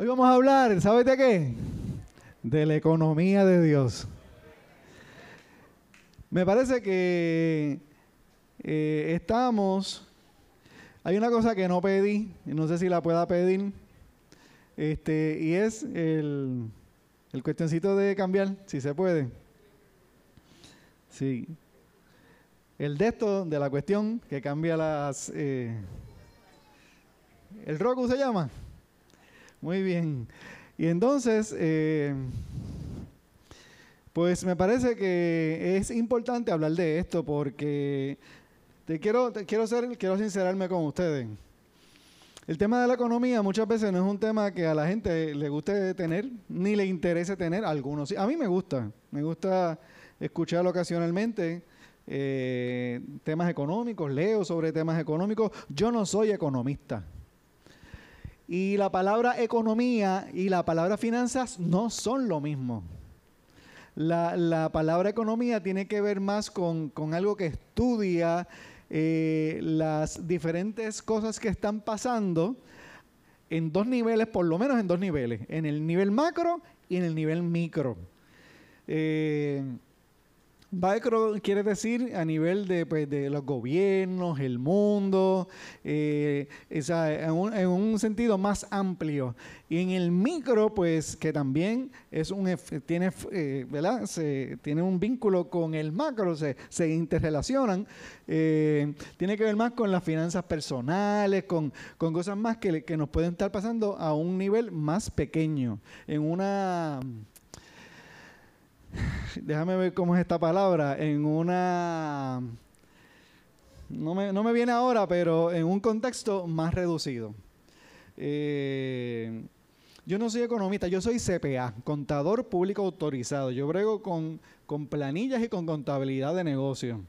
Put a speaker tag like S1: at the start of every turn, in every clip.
S1: Hoy vamos a hablar, ¿sabes de qué? De la economía de Dios. Me parece que eh, estamos... Hay una cosa que no pedí, no sé si la pueda pedir, este, y es el, el cuestioncito de cambiar, si se puede. Sí. El de esto, de la cuestión, que cambia las... Eh, ¿El Roku se llama? Muy bien. Y entonces, eh, pues me parece que es importante hablar de esto porque te quiero, quiero, ser, quiero sincerarme con ustedes. El tema de la economía muchas veces no es un tema que a la gente le guste tener, ni le interese tener, algunos. A mí me gusta, me gusta escuchar ocasionalmente eh, temas económicos, leo sobre temas económicos. Yo no soy economista. Y la palabra economía y la palabra finanzas no son lo mismo. La, palabra economía tiene que ver más con, algo que estudia eh, las diferentes cosas que están pasando en dos niveles, por lo menos en dos niveles, en el nivel macro y en el nivel micro. Eh, Macro quiere decir a nivel de, pues, de los gobiernos, el mundo, eh, en, un, sentido más amplio. Y en el micro, pues que también es un, tiene, eh, ¿verdad? Tiene un vínculo con el macro, se, se interrelacionan. Eh, tiene que ver más con las finanzas personales, con, con cosas más que, que nos pueden estar pasando a un nivel más pequeño, en una déjame ver cómo es esta palabra, en una, no me, no me viene ahora, pero en un contexto más reducido. Eh, yo no soy economista, yo soy CPA, contador público autorizado. Yo brego con, con planillas y con contabilidad de negocio,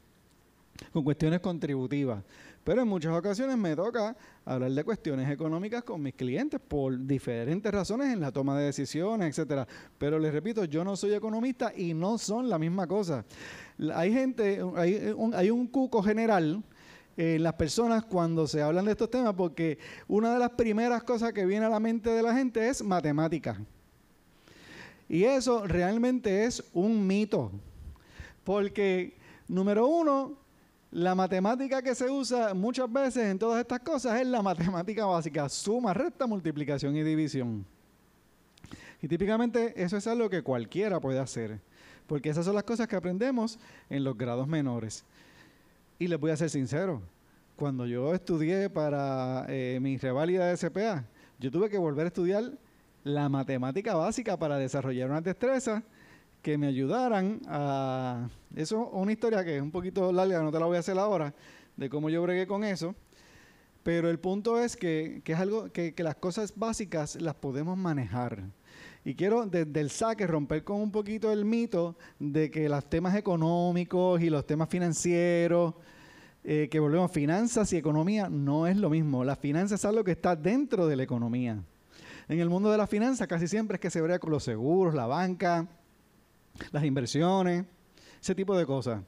S1: con cuestiones contributivas. Pero en muchas ocasiones me toca hablar de cuestiones económicas con mis clientes por diferentes razones en la toma de decisiones, etcétera. Pero les repito, yo no soy economista y no son la misma cosa. Hay gente, hay un, hay un cuco general en las personas cuando se hablan de estos temas porque una de las primeras cosas que viene a la mente de la gente es matemática. Y eso realmente es un mito. Porque, número uno, la matemática que se usa muchas veces en todas estas cosas es la matemática básica, suma, resta, multiplicación y división. Y típicamente eso es algo que cualquiera puede hacer, porque esas son las cosas que aprendemos en los grados menores. Y les voy a ser sincero, cuando yo estudié para eh, mi reválida de SPA, yo tuve que volver a estudiar la matemática básica para desarrollar una destreza que me ayudaran a... Eso es una historia que es un poquito larga, no te la voy a hacer ahora, de cómo yo bregué con eso. Pero el punto es que, es algo que, las cosas básicas las podemos manejar. Y quiero desde el saque romper con un poquito el mito de que los temas económicos y los temas financieros, eh, que volvemos finanzas y economía, no es lo mismo. La finanza es algo que está dentro de la economía. En el mundo de la finanza casi siempre es que se brega con los seguros, la banca, las inversiones, ese tipo de cosas.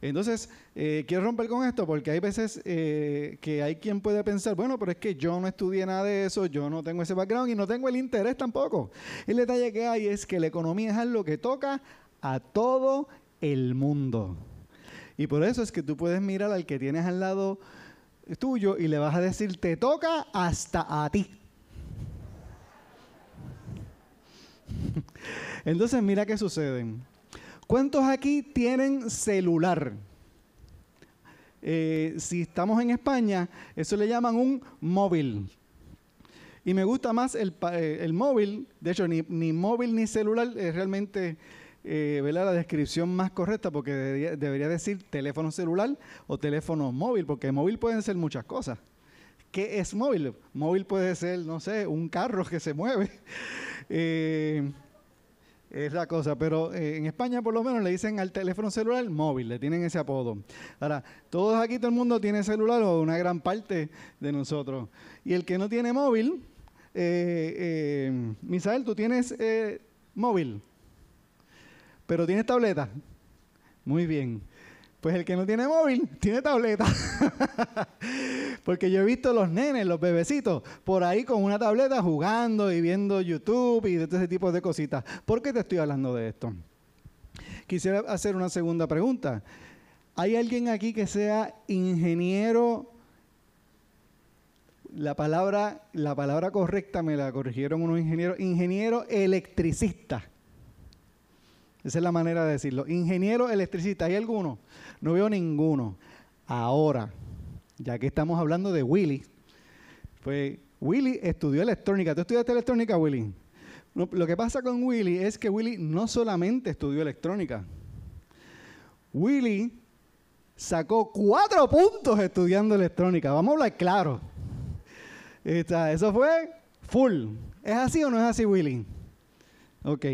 S1: Entonces, eh, quiero romper con esto porque hay veces eh, que hay quien puede pensar, bueno, pero es que yo no estudié nada de eso, yo no tengo ese background y no tengo el interés tampoco. El detalle que hay es que la economía es algo que toca a todo el mundo. Y por eso es que tú puedes mirar al que tienes al lado tuyo y le vas a decir, te toca hasta a ti. Entonces, mira qué sucede. ¿Cuántos aquí tienen celular? Eh, si estamos en España, eso le llaman un móvil. Y me gusta más el, eh, móvil, de hecho, ni, móvil ni celular es realmente eh, la descripción más correcta porque debería, decir teléfono celular o teléfono móvil, porque móvil pueden ser muchas cosas. ¿Qué es móvil? Móvil puede ser, no sé, un carro que se mueve. Eh, es la cosa, pero eh, en España por lo menos le dicen al teléfono celular móvil, le tienen ese apodo. Ahora, todos aquí, todo el mundo tiene celular o una gran parte de nosotros. Y el que no tiene móvil, eh, Misael, tú tienes móvil, pero tienes tableta. Muy bien. Pues el que no tiene móvil, tiene tableta. Porque yo he visto los nenes, los bebecitos, por ahí con una tableta jugando y viendo YouTube y de ese tipo de cositas. ¿Por qué te estoy hablando de esto? Quisiera hacer una segunda pregunta. ¿Hay alguien aquí que sea ingeniero? La palabra, la palabra correcta me la corrigieron unos ingenieros. Ingeniero electricista. Esa es la manera de decirlo. Ingeniero electricista, ¿hay alguno? No veo ninguno. Ahora, ya que estamos hablando de Willy, pues Willy estudió electrónica. ¿Tú estudiaste electrónica, Willy? lo que pasa con Willy es que Willy no solamente estudió electrónica. Willy sacó cuatro puntos estudiando electrónica. Vamos a hablar claro. eso fue full. ¿Es así o no es así, Willy? Ok.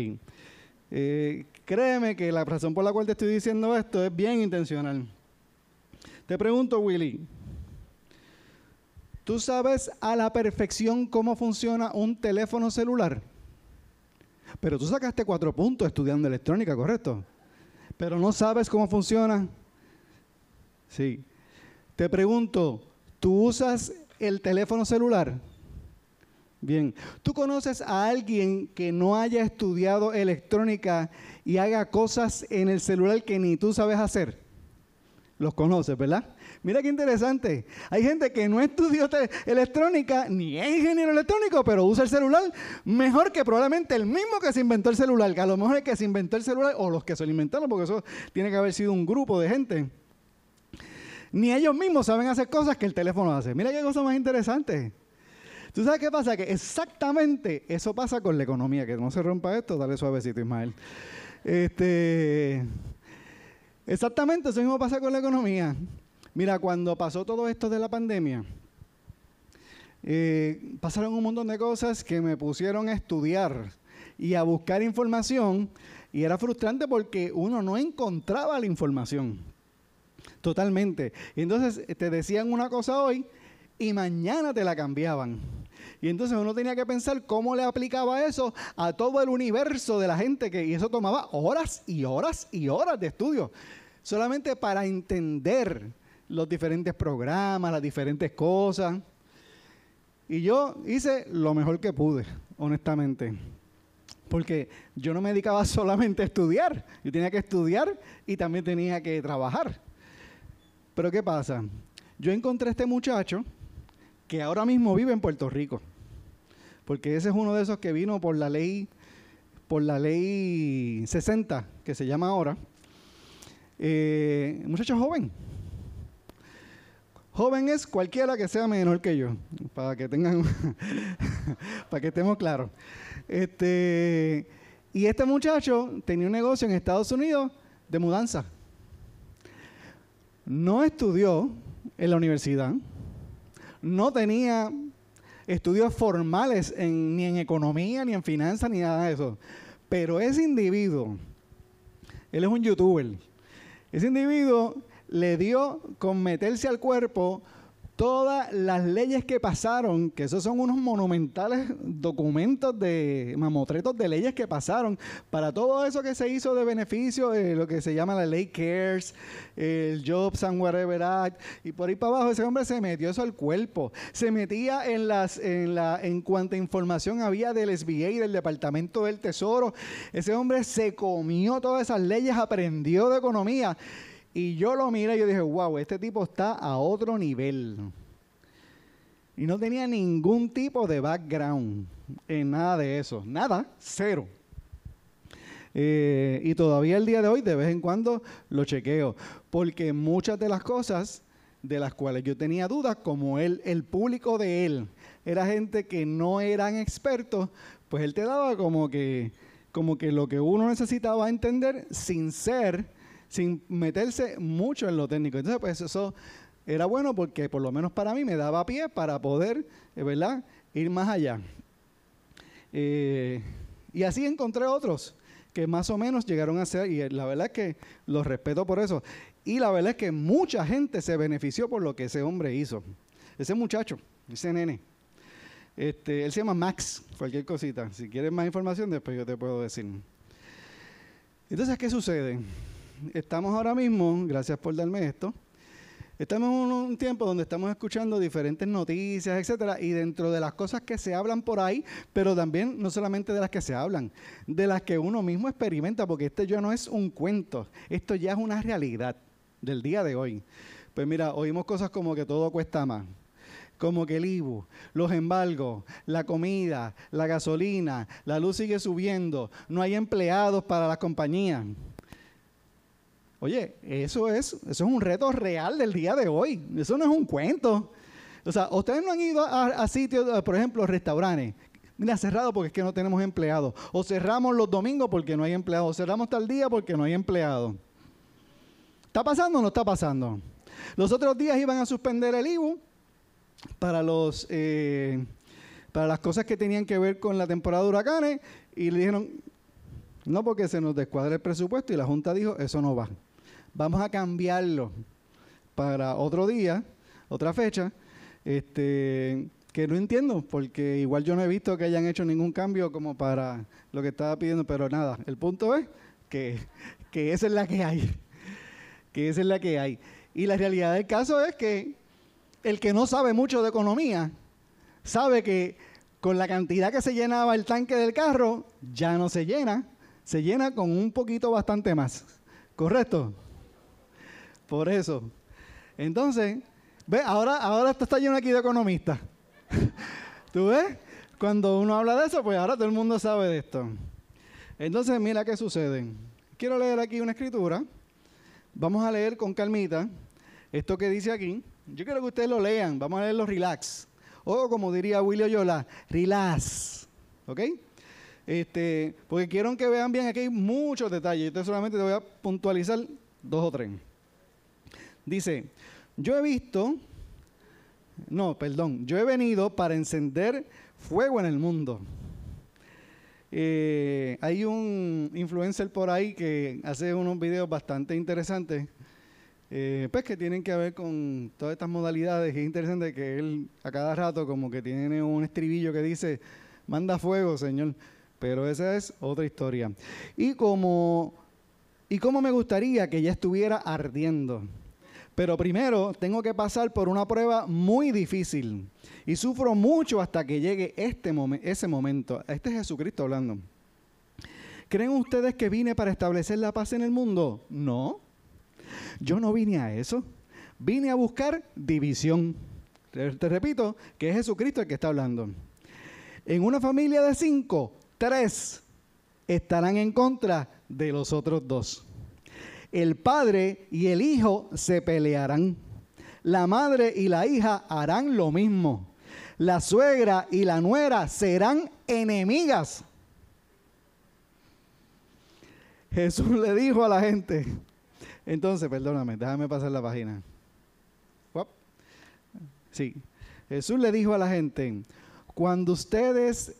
S1: Eh, créeme que la razón por la cual te estoy diciendo esto es bien intencional. Te pregunto, Willy, ¿tú sabes a la perfección cómo funciona un teléfono celular? Pero tú sacaste cuatro puntos estudiando electrónica, ¿correcto? Pero no sabes cómo funciona. Sí. Te pregunto, ¿tú usas el teléfono celular? Bien, ¿tú conoces a alguien que no haya estudiado electrónica y haga cosas en el celular que ni tú sabes hacer? Los conoces, ¿verdad? Mira qué interesante. Hay gente que no estudió electrónica ni es ingeniero electrónico, pero usa el celular mejor que probablemente el mismo que se inventó el celular. Que a lo mejor es que se inventó el celular o los que se lo inventaron, porque eso tiene que haber sido un grupo de gente. Ni ellos mismos saben hacer cosas que el teléfono hace. Mira qué cosa más interesante. ¿Tú sabes qué pasa? Que exactamente eso pasa con la economía. Que no se rompa esto, dale suavecito, Ismael. Este, exactamente eso mismo pasa con la economía. Mira, cuando pasó todo esto de la pandemia, eh, pasaron un montón de cosas que me pusieron a estudiar y a buscar información y era frustrante porque uno no encontraba la información. Totalmente. Entonces te decían una cosa hoy y mañana te la cambiaban. Y entonces uno tenía que pensar cómo le aplicaba eso a todo el universo de la gente que y eso tomaba horas y horas y horas de estudio solamente para entender los diferentes programas, las diferentes cosas. Y yo hice lo mejor que pude, honestamente. Porque yo no me dedicaba solamente a estudiar, yo tenía que estudiar y también tenía que trabajar. Pero ¿qué pasa? Yo encontré a este muchacho que ahora mismo vive en Puerto Rico. Porque ese es uno de esos que vino por la ley, por la ley 60, que se llama ahora. Eh, muchacho joven, Joven es cualquiera que sea menor que yo, para que tengan, para que estemos claros. Este, y este muchacho tenía un negocio en Estados Unidos de mudanza. No estudió en la universidad, no tenía estudios formales ni en economía, ni en finanzas, ni nada de eso. Pero ese individuo, él es un youtuber, ese individuo le dio con meterse al cuerpo todas las leyes que pasaron, que esos son unos monumentales documentos de mamotretos de leyes que pasaron para todo eso que se hizo de beneficio, lo que se llama la ley CARES, el Jobs and Whatever Act, y por ahí para abajo ese hombre se metió eso al cuerpo, se metía en las, en la, en cuanta información había del SBA y del Departamento del Tesoro, ese hombre se comió todas esas leyes, aprendió de economía y yo lo miré y yo dije, wow, este tipo está a otro nivel. Y no tenía ningún tipo de background en nada de eso. Nada, cero. Eh, y todavía el día de hoy, de vez en cuando, lo chequeo. Porque muchas de las cosas de las cuales yo tenía dudas, como él, el público de él era gente que no eran expertos, pues él te daba como que, como que lo que uno necesitaba entender sin ser sin meterse mucho en lo técnico. Entonces, pues eso era bueno porque por lo menos para mí me daba pie para poder, eh, ¿verdad?, ir más allá. Eh, y así encontré otros que más o menos llegaron a ser, y la verdad es que los respeto por eso. Y la verdad es que mucha gente se benefició por lo que ese hombre hizo. Ese muchacho, ese nene. Este, él se llama Max, cualquier cosita. Si quieres más información, después yo te puedo decir. Entonces, ¿qué sucede? Estamos ahora mismo, gracias por darme esto, Estamos en un tiempo donde estamos escuchando diferentes noticias, etcétera, y dentro de las cosas que se hablan por ahí, pero también no solamente de las que se hablan, de las que uno mismo experimenta, porque este ya no es un cuento, esto ya es una realidad del día de hoy. Pues mira, oímos cosas como que todo cuesta más, como que el IBU, los embargos, la comida, la gasolina, la luz sigue subiendo, no hay empleados para las compañías. Oye, eso es, eso es un reto real del día de hoy. Eso no es un cuento. O sea, ustedes no han ido a, sitios, por ejemplo, restaurantes. Mira, cerrado porque es que no tenemos empleados. O cerramos los domingos porque no hay empleados. O cerramos tal día porque no hay empleados. ¿Está pasando o no está pasando? Los otros días iban a suspender el IBU para los eh, para las cosas que tenían que ver con la temporada de huracanes y le dijeron no porque se nos descuadra el presupuesto y la junta dijo eso no va vamos a cambiarlo para otro día, otra fecha, este, que no entiendo, porque igual yo no he visto que hayan hecho ningún cambio como para lo que estaba pidiendo, pero nada, el punto es que, que esa es la que hay, que esa es la que hay. Y la realidad del caso es que el que no sabe mucho de economía, sabe que con la cantidad que se llenaba el tanque del carro, ya no se llena, se llena con un poquito bastante más. ¿Correcto? Por eso. Entonces, ve, ahora, ahora esto está lleno aquí de economistas. ¿Tú ves? Cuando uno habla de eso, pues ahora todo el mundo sabe de esto. Entonces, mira qué sucede. Quiero leer aquí una escritura. Vamos a leer con calmita esto que dice aquí. Yo quiero que ustedes lo lean. Vamos a leerlo relax. O como diría William Yola, relax. ¿Ok? Este, porque quiero que vean bien, aquí muchos detalles. Entonces solamente te voy a puntualizar dos o tres. Dice, yo he visto, no, perdón, yo he venido para encender fuego en el mundo. Eh, hay un influencer por ahí que hace unos videos bastante interesantes, eh, pues que tienen que ver con todas estas modalidades. Es interesante que él a cada rato como que tiene un estribillo que dice, manda fuego, Señor. Pero esa es otra historia. Y como, y como me gustaría que ya estuviera ardiendo. Pero primero tengo que pasar por una prueba muy difícil y sufro mucho hasta que llegue este ese momento. Este es Jesucristo hablando. ¿Creen ustedes que vine para establecer la paz en el mundo? No. Yo no vine a eso. Vine a buscar división. Te, te repito que es Jesucristo el que está hablando. En una familia de cinco, tres estarán en contra de los otros dos el padre y el hijo se pelearán. La madre y la hija harán lo mismo. La suegra y la nuera serán enemigas. Jesús le dijo a la gente, entonces, perdóname, déjame pasar la página. Sí, Jesús le dijo a la gente, cuando ustedes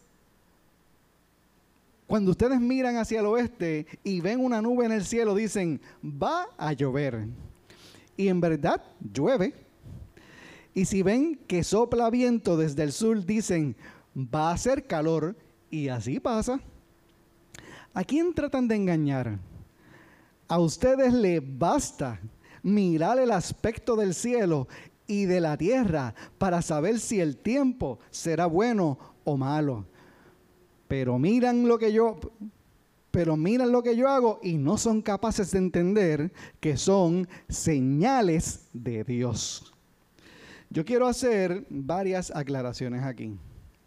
S1: cuando ustedes miran hacia el oeste y ven una nube en el cielo, dicen, va a llover. Y en verdad llueve. Y si ven que sopla viento desde el sur, dicen, va a hacer calor. Y así pasa. ¿A quién tratan de engañar? A ustedes les basta mirar el aspecto del cielo y de la tierra para saber si el tiempo será bueno o malo pero miran lo que yo pero miran lo que yo hago y no son capaces de entender que son señales de Dios. Yo quiero hacer varias aclaraciones aquí,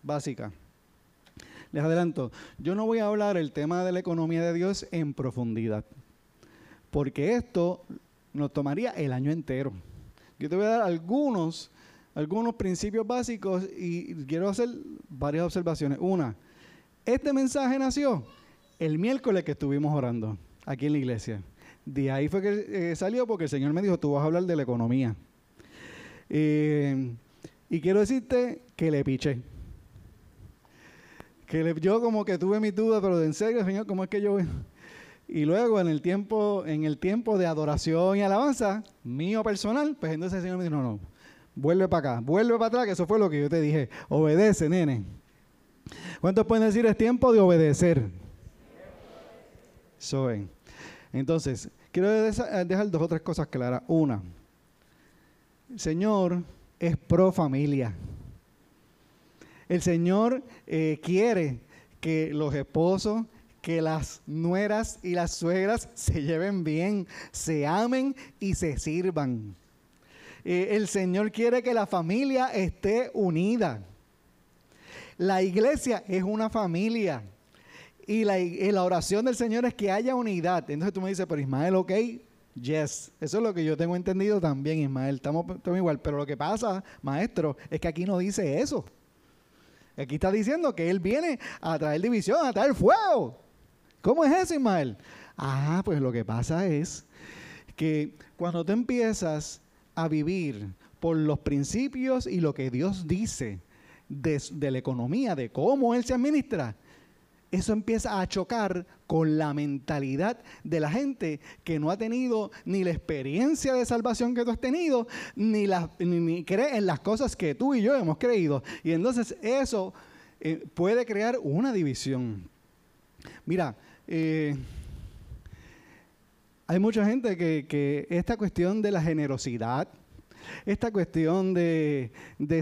S1: básicas. Les adelanto, yo no voy a hablar el tema de la economía de Dios en profundidad, porque esto nos tomaría el año entero. Yo te voy a dar algunos, algunos principios básicos y quiero hacer varias observaciones. Una, este mensaje nació el miércoles que estuvimos orando aquí en la iglesia. De ahí fue que eh, salió porque el Señor me dijo, tú vas a hablar de la economía. Eh, y quiero decirte que le piché. Que yo como que tuve mi duda, pero en serio, Señor, ¿cómo es que yo Y luego en el tiempo, en el tiempo de adoración y alabanza, mío personal, pues entonces el Señor me dijo, no, no, vuelve para acá, vuelve para atrás, que eso fue lo que yo te dije. Obedece, nene. ¿Cuántos pueden decir es tiempo de obedecer? Soy. Entonces, quiero dejar dos o tres cosas claras. Una, El Señor es pro familia. El Señor eh, quiere que los esposos, que las nueras y las suegras se lleven bien, se amen y se sirvan. Eh, el Señor quiere que la familia esté unida. La iglesia es una familia. Y la, la, oración del Señor es que haya unidad. Entonces tú me dices, pero Ismael, ok, yes. Eso es lo que yo tengo entendido también, Ismael. Estamos, estamos igual. Pero lo que pasa, maestro, es que aquí no dice eso. Aquí está diciendo que Él viene a traer división, a traer fuego. ¿Cómo es eso, Ismael? Ah, pues lo que pasa es que cuando tú empiezas a vivir por los principios y lo que Dios dice de, la economía, de cómo Él se administra, eso empieza a chocar con la mentalidad de la gente que no ha tenido ni la experiencia de salvación que tú has tenido, ni, ni, cree en las cosas que tú y yo hemos creído. Y entonces eso eh, puede crear una división. Mira, eh, hay mucha gente que, esta cuestión de la generosidad, esta cuestión de,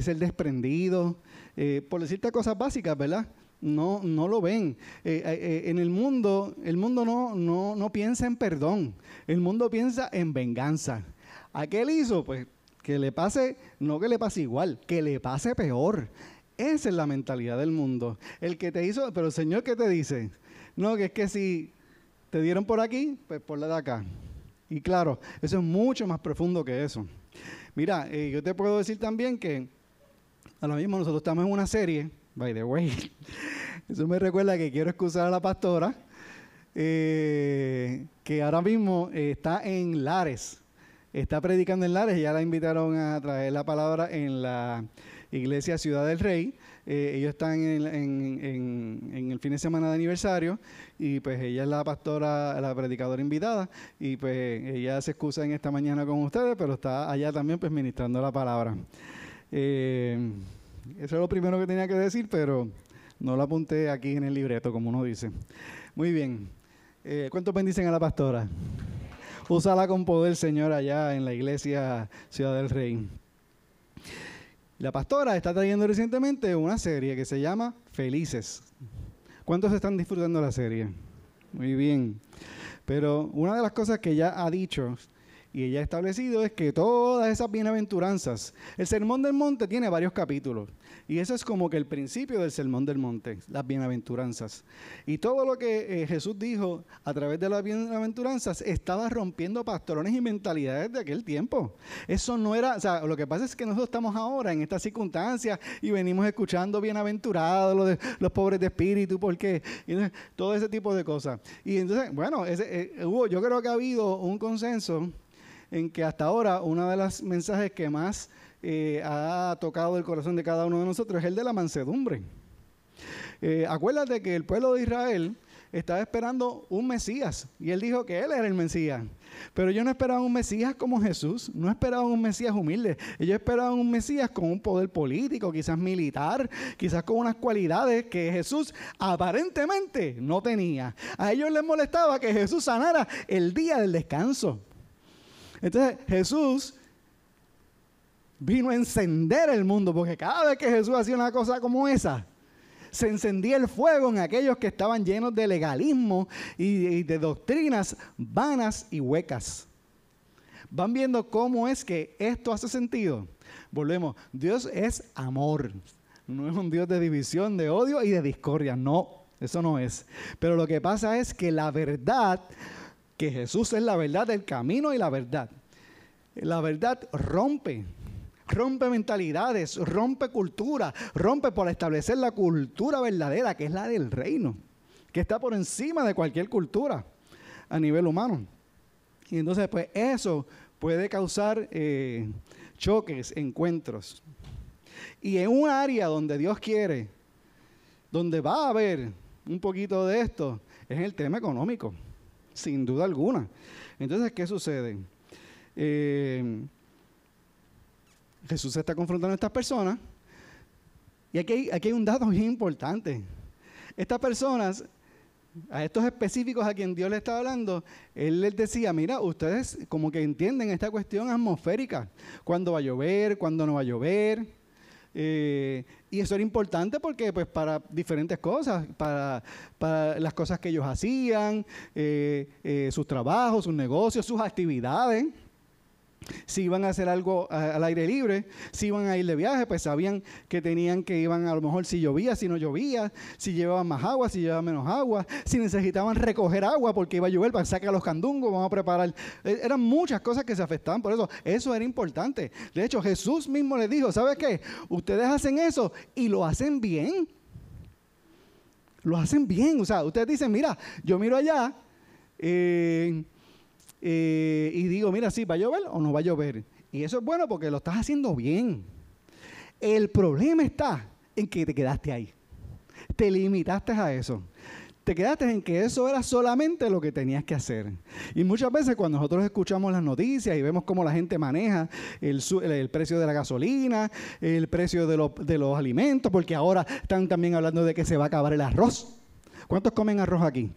S1: ser desprendido, eh, por decirte cosas básicas, ¿verdad? No, no lo ven. Eh, en el mundo, el mundo no, no, no piensa en perdón, el mundo piensa en venganza. ¿A qué él hizo? Pues que le pase, no que le pase igual, que le pase peor. Esa es la mentalidad del mundo. El que te hizo, pero el Señor que te dice, no, que es que si te dieron por aquí, pues por la de acá. Y claro, eso es mucho más profundo que eso. Mira, eh, yo te puedo decir también que ahora mismo nosotros estamos en una serie, by the way. Eso me recuerda que quiero excusar a la pastora, eh, que ahora mismo está en Lares. Está predicando en Lares, ya la invitaron a traer la palabra en la iglesia Ciudad del Rey. Eh, ellos están en, el fin de semana de aniversario y pues ella es la pastora, la predicadora invitada y pues ella se excusa en esta mañana con ustedes, pero está allá también pues ministrando la palabra. Eh, eso es lo primero que tenía que decir, pero no lo apunté aquí en el libreto, como uno dice. Muy bien. Eh, ¿Cuántos bendicen a la pastora? Úsala con poder, Señor, allá en la iglesia Ciudad del Rey. La pastora está trayendo recientemente una serie que se llama Felices. ¿Cuántos están disfrutando la serie? Muy bien. Pero una de las cosas que ella ha dicho y ella ha establecido es que todas esas bienaventuranzas, el Sermón del Monte tiene varios capítulos. Y eso es como que el principio del Sermón del Monte, las bienaventuranzas. Y todo lo que eh, Jesús dijo a través de las bienaventuranzas estaba rompiendo patrones y mentalidades de aquel tiempo. Eso no era, o sea, lo que pasa es que nosotros estamos ahora en estas circunstancias y venimos escuchando bienaventurados, los, pobres de espíritu, porque todo ese tipo de cosas. Y entonces, bueno, ese, eh, hubo, yo creo que ha habido un consenso en que hasta ahora uno de los mensajes que más eh, ha tocado el corazón de cada uno de nosotros es el de la mansedumbre. Eh, acuérdate que el pueblo de Israel estaba esperando un Mesías y él dijo que él era el Mesías. Pero yo no esperaba un Mesías como Jesús, no esperaba un Mesías humilde. Ellos esperaban un Mesías con un poder político, quizás militar, quizás con unas cualidades que Jesús aparentemente no tenía. A ellos les molestaba que Jesús sanara el día del descanso. Entonces Jesús vino a encender el mundo, porque cada vez que Jesús hacía una cosa como esa, se encendía el fuego en aquellos que estaban llenos de legalismo y, de doctrinas vanas y huecas. Van viendo cómo es que esto hace sentido. Volvemos, Dios es amor, no es un Dios de división, de odio y de discordia, no, eso no es. Pero lo que pasa es que la verdad que Jesús es la verdad, el camino y la verdad. La verdad rompe, rompe mentalidades, rompe cultura, rompe por establecer la cultura verdadera, que es la del reino, que está por encima de cualquier cultura a nivel humano. Y entonces, pues eso puede causar eh, choques, encuentros. Y en un área donde Dios quiere, donde va a haber un poquito de esto, es el tema económico sin duda alguna. Entonces, ¿qué sucede? Eh, Jesús está confrontando a estas personas y aquí hay, un dato bien importante. Estas personas a estos específicos a quien Dios le estaba hablando, Él les decía, mira, ustedes como que entienden esta cuestión atmosférica, cuándo va a llover, cuándo no va a llover. Eh, y eso era importante porque pues para diferentes cosas, para, las cosas que ellos hacían, eh, eh, sus trabajos, sus negocios, sus actividades si iban a hacer algo al aire libre, si iban a ir de viaje, pues sabían que tenían que iban a lo mejor si llovía, si no llovía, si llevaban más agua, si llevaban menos agua, si necesitaban recoger agua porque iba a llover para sacar los candungos, vamos a preparar. E, eran muchas cosas que se afectaban por eso. Eso era importante. De hecho, Jesús mismo les dijo, ¿sabes qué? Ustedes hacen eso y lo hacen bien. Lo hacen bien. O sea, ustedes dicen, mira, yo miro allá. Eh, eh, y digo, mira, sí, ¿va a llover o no va a llover? Y eso es bueno porque lo estás haciendo bien. El problema está en que te quedaste ahí. Te limitaste a eso. Te quedaste en que eso era solamente lo que tenías que hacer. Y muchas veces cuando nosotros escuchamos las noticias y vemos cómo la gente maneja el, precio de la gasolina, el precio de los alimentos, porque ahora están también hablando de que se va a acabar el arroz. ¿Cuántos comen arroz aquí?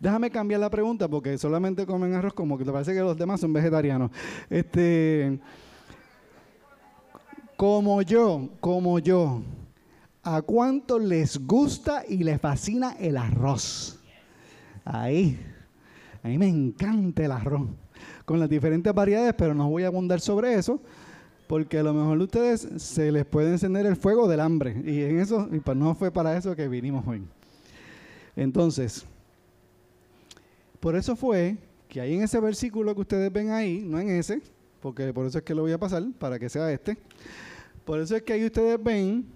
S1: Déjame cambiar la pregunta porque solamente comen arroz como que te parece que los demás son vegetarianos. Este, como yo, como yo, ¿a cuánto les gusta y les fascina el arroz? Ahí, a mí me encanta el arroz, con las diferentes variedades, pero no voy a abundar sobre eso, porque a lo mejor a ustedes se les puede encender el fuego del hambre, y en eso, y pues no fue para eso que vinimos hoy. Entonces, por eso fue que ahí en ese versículo que ustedes ven ahí, no en ese, porque por eso es que lo voy a pasar, para que sea este. Por eso es que ahí ustedes ven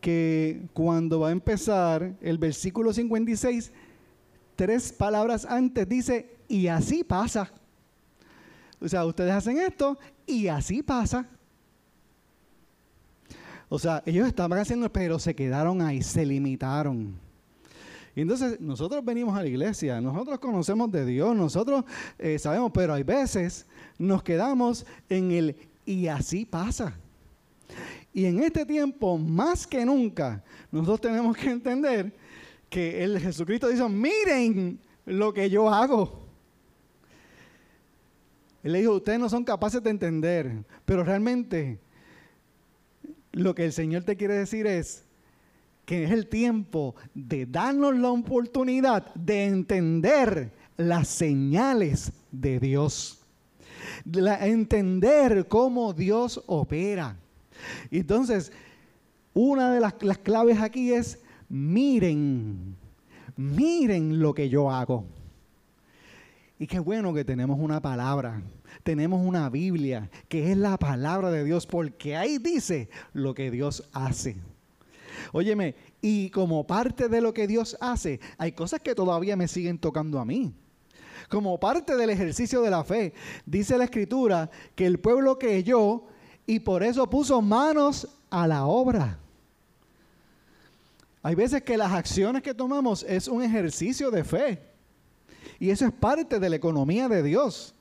S1: que cuando va a empezar el versículo 56, tres palabras antes dice, y así pasa. O sea, ustedes hacen esto y así pasa. O sea, ellos estaban haciendo, pero se quedaron ahí, se limitaron. Y entonces nosotros venimos a la iglesia, nosotros conocemos de Dios, nosotros eh, sabemos, pero hay veces nos quedamos en el y así pasa. Y en este tiempo, más que nunca, nosotros tenemos que entender que el Jesucristo dice, miren lo que yo hago. Él le dijo, ustedes no son capaces de entender, pero realmente lo que el Señor te quiere decir es, que es el tiempo de darnos la oportunidad de entender las señales de Dios. De entender cómo Dios opera. Entonces, una de las, las claves aquí es, miren, miren lo que yo hago. Y qué bueno que tenemos una palabra, tenemos una Biblia, que es la palabra de Dios, porque ahí dice lo que Dios hace. Óyeme, y como parte de lo que Dios hace, hay cosas que todavía me siguen tocando a mí. Como parte del ejercicio de la fe, dice la escritura que el pueblo creyó y por eso puso manos a la obra. Hay veces que las acciones que tomamos es un ejercicio de fe. Y eso es parte de la economía de Dios.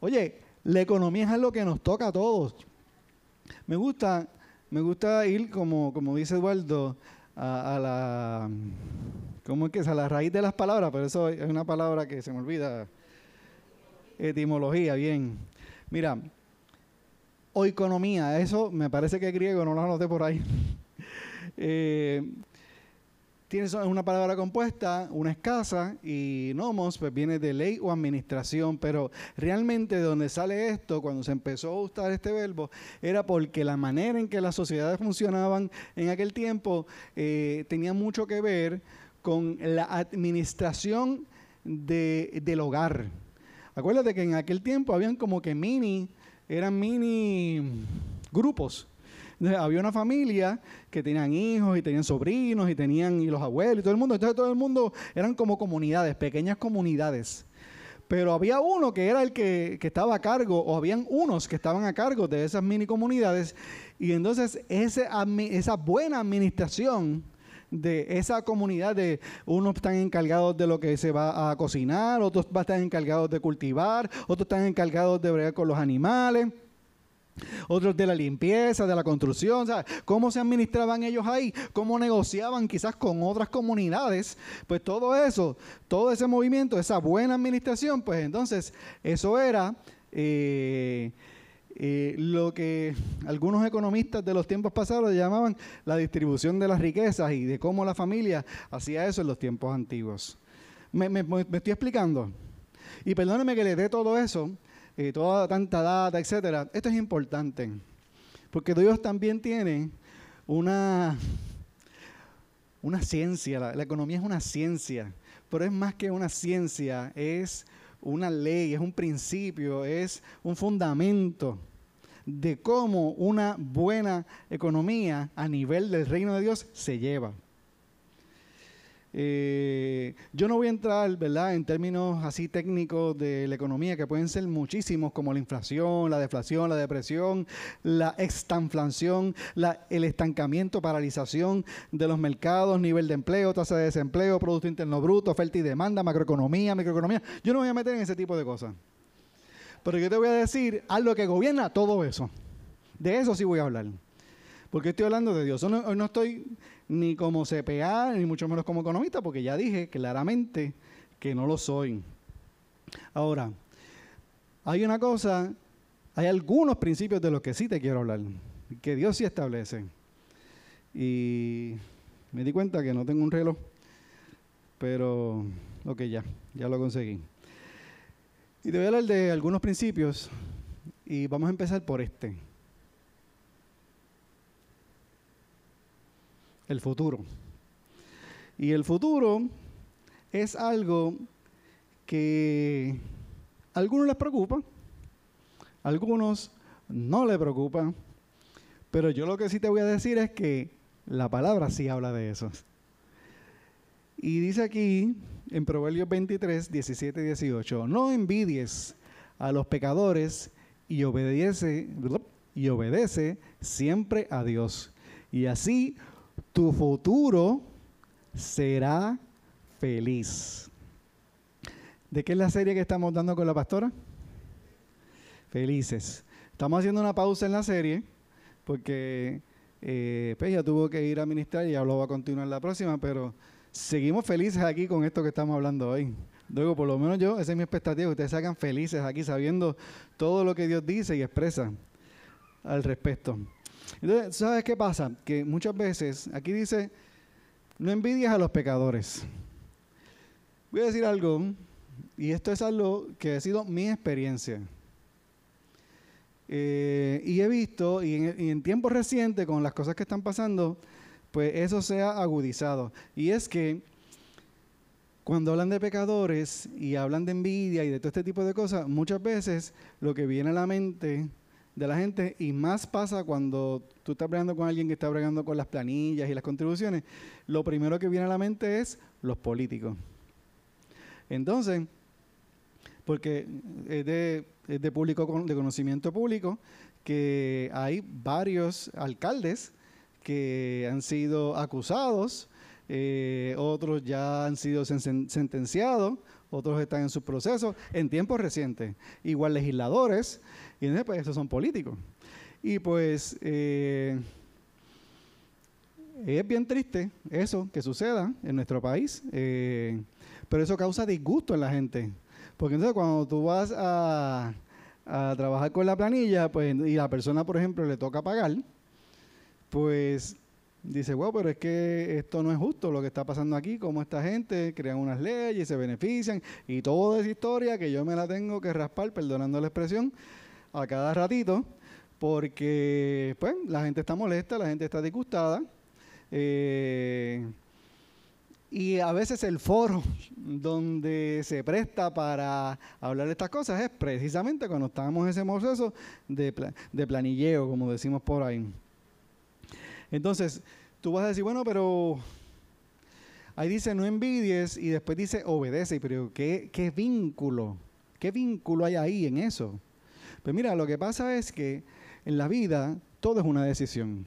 S1: Oye, la economía es algo que nos toca a todos. Me gusta me gusta ir, como, como dice Eduardo, a, la. ¿Cómo es que es? A la raíz de las palabras, pero eso es una palabra que se me olvida. Etimología, bien. Mira, o economía, eso me parece que es griego, no lo anoté por ahí. eh, Tienes una palabra compuesta, una escasa, y nomos pues viene de ley o administración, pero realmente de donde sale esto, cuando se empezó a usar este verbo, era porque la manera en que las sociedades funcionaban en aquel tiempo eh, tenía mucho que ver con la administración del hogar. Acuérdate que en aquel tiempo habían como que mini, eran mini grupos había una familia que tenían hijos y tenían sobrinos y tenían y los abuelos y todo el mundo. Entonces todo el mundo eran como comunidades, pequeñas comunidades. Pero había uno que era el que, estaba a cargo, o habían unos que estaban a cargo de esas mini comunidades. Y entonces ese, esa buena administración de esa comunidad de unos están encargados de lo que se va a cocinar, otros están encargados de cultivar, otros están encargados de bregar con los animales otros de la limpieza, de la construcción, cómo se administraban ellos ahí, cómo negociaban quizás con otras comunidades, pues todo eso, todo ese movimiento, esa buena administración, pues entonces eso era eh, eh, lo que algunos economistas de los tiempos pasados llamaban la distribución de las riquezas y de cómo la familia hacía eso en los tiempos antiguos. ¿Me, me estoy explicando? Y perdóneme que le dé todo eso, eh, toda tanta data, etcétera. Esto es importante, porque Dios también tiene una, una ciencia, la, economía es una ciencia, pero es más que una ciencia, es una ley, es un principio, es un fundamento de cómo una buena economía a nivel del reino de Dios se lleva. Eh, yo no voy a entrar, ¿verdad?, en términos así técnicos de la economía, que pueden ser muchísimos, como la inflación, la deflación, la depresión, la extanflación, la, el estancamiento, paralización de los mercados, nivel de empleo, tasa de desempleo, Producto Interno Bruto, oferta y demanda, macroeconomía, microeconomía. Yo no voy a meter en ese tipo de cosas. Pero yo te voy a decir algo que gobierna todo eso. De eso sí voy a hablar. Porque estoy hablando de Dios. no, no estoy ni como CPA, ni mucho menos como economista, porque ya dije claramente que no lo soy. Ahora, hay una cosa, hay algunos principios de los que sí te quiero hablar, que Dios sí establece. Y me di cuenta que no tengo un reloj, pero ok, ya, ya lo conseguí. Y te voy a hablar de algunos principios y vamos a empezar por este. El futuro. Y el futuro es algo que a algunos les preocupa, a algunos no les preocupa, pero yo lo que sí te voy a decir es que la palabra sí habla de eso. Y dice aquí en Proverbios 23, 17 y 18, no envidies a los pecadores y obedece, y obedece siempre a Dios. Y así tu futuro será feliz. ¿De qué es la serie que estamos dando con la pastora? Felices. Estamos haciendo una pausa en la serie porque eh, pues ella tuvo que ir a ministrar y ya lo va a continuar la próxima, pero seguimos felices aquí con esto que estamos hablando hoy. Luego, por lo menos yo, esa es mi expectativa, que ustedes salgan felices aquí sabiendo todo lo que Dios dice y expresa al respecto. Entonces, ¿sabes qué pasa? Que muchas veces, aquí dice, no envidias a los pecadores. Voy a decir algo, y esto es algo que ha sido mi experiencia. Eh, y he visto, y en, y en tiempos recientes, con las cosas que están pasando, pues eso se ha agudizado. Y es que cuando hablan de pecadores y hablan de envidia y de todo este tipo de cosas, muchas veces lo que viene a la mente de la gente y más pasa cuando tú estás bregando con alguien que está bregando con las planillas y las contribuciones, lo primero que viene a la mente es los políticos. Entonces, porque es de, público de conocimiento público que hay varios alcaldes que han sido acusados, eh, otros ya han sido sentenciados, otros están en sus procesos en tiempos recientes. Igual legisladores y entonces, pues, estos son políticos. Y pues, eh, es bien triste eso que suceda en nuestro país, eh, pero eso causa disgusto en la gente. Porque entonces cuando tú vas a, trabajar con la planilla, pues, y la persona, por ejemplo, le toca pagar, pues dice, wow, pero es que esto no es justo lo que está pasando aquí, como esta gente crean unas leyes, se benefician, y toda esa historia que yo me la tengo que raspar, perdonando la expresión, a cada ratito, porque pues la gente está molesta, la gente está disgustada. Eh, y a veces el foro donde se presta para hablar de estas cosas es precisamente cuando estamos en ese proceso de, planilleo, como decimos por ahí. Entonces, tú vas a decir, bueno, pero ahí dice no envidies y después dice obedece, pero ¿qué, qué vínculo? ¿Qué vínculo hay ahí en eso? Pues mira, lo que pasa es que en la vida todo es una decisión.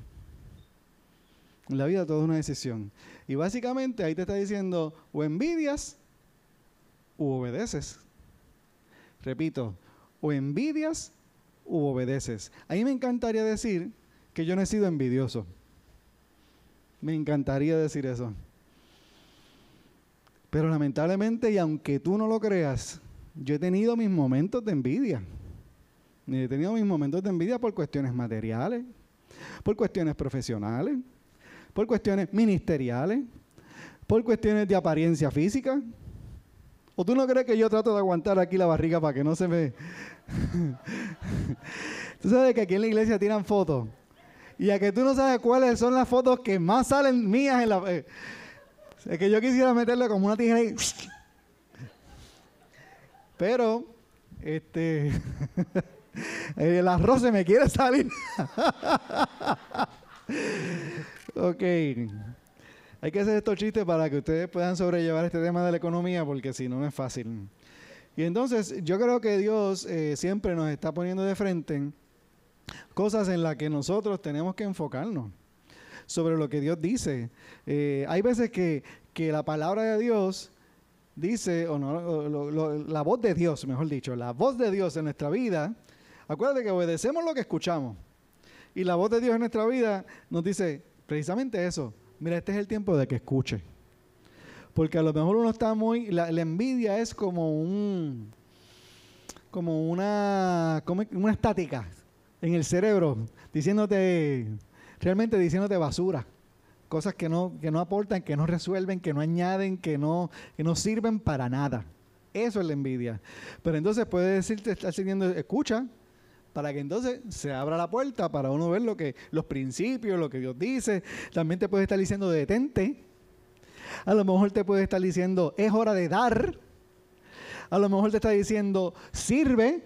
S1: En la vida todo es una decisión. Y básicamente ahí te está diciendo o envidias o obedeces. Repito, o envidias u obedeces. A mí me encantaría decir que yo no he sido envidioso. Me encantaría decir eso. Pero lamentablemente, y aunque tú no lo creas, yo he tenido mis momentos de envidia. He tenido mis momentos de envidia por cuestiones materiales, por cuestiones profesionales, por cuestiones ministeriales, por cuestiones de apariencia física. ¿O tú no crees que yo trato de aguantar aquí la barriga para que no se me... tú sabes que aquí en la iglesia tiran fotos. Y a que tú no sabes cuáles son las fotos que más salen mías en la... Eh, es que yo quisiera meterle como una tijera ahí. Pero, este... el arroz se me quiere salir. ok. Hay que hacer estos chistes para que ustedes puedan sobrellevar este tema de la economía, porque si no, no es fácil. Y entonces, yo creo que Dios eh, siempre nos está poniendo de frente cosas en las que nosotros tenemos que enfocarnos sobre lo que Dios dice. Eh, hay veces que, la palabra de Dios dice, o no, la voz de Dios, mejor dicho, la voz de Dios en nuestra vida, acuérdate que obedecemos lo que escuchamos. Y la voz de Dios en nuestra vida nos dice precisamente eso, mira, este es el tiempo de que escuche. Porque a lo mejor uno está muy, la, envidia es como un, como una, como una estática en el cerebro, diciéndote, realmente diciéndote basura. Cosas que no, que no aportan, que no resuelven, que no añaden, que no, que no sirven para nada. Eso es la envidia. Pero entonces puede decirte, estar diciendo, escucha, para que entonces se abra la puerta para uno ver lo que, los principios, lo que Dios dice. También te puede estar diciendo detente. A lo mejor te puede estar diciendo es hora de dar. A lo mejor te está diciendo sirve.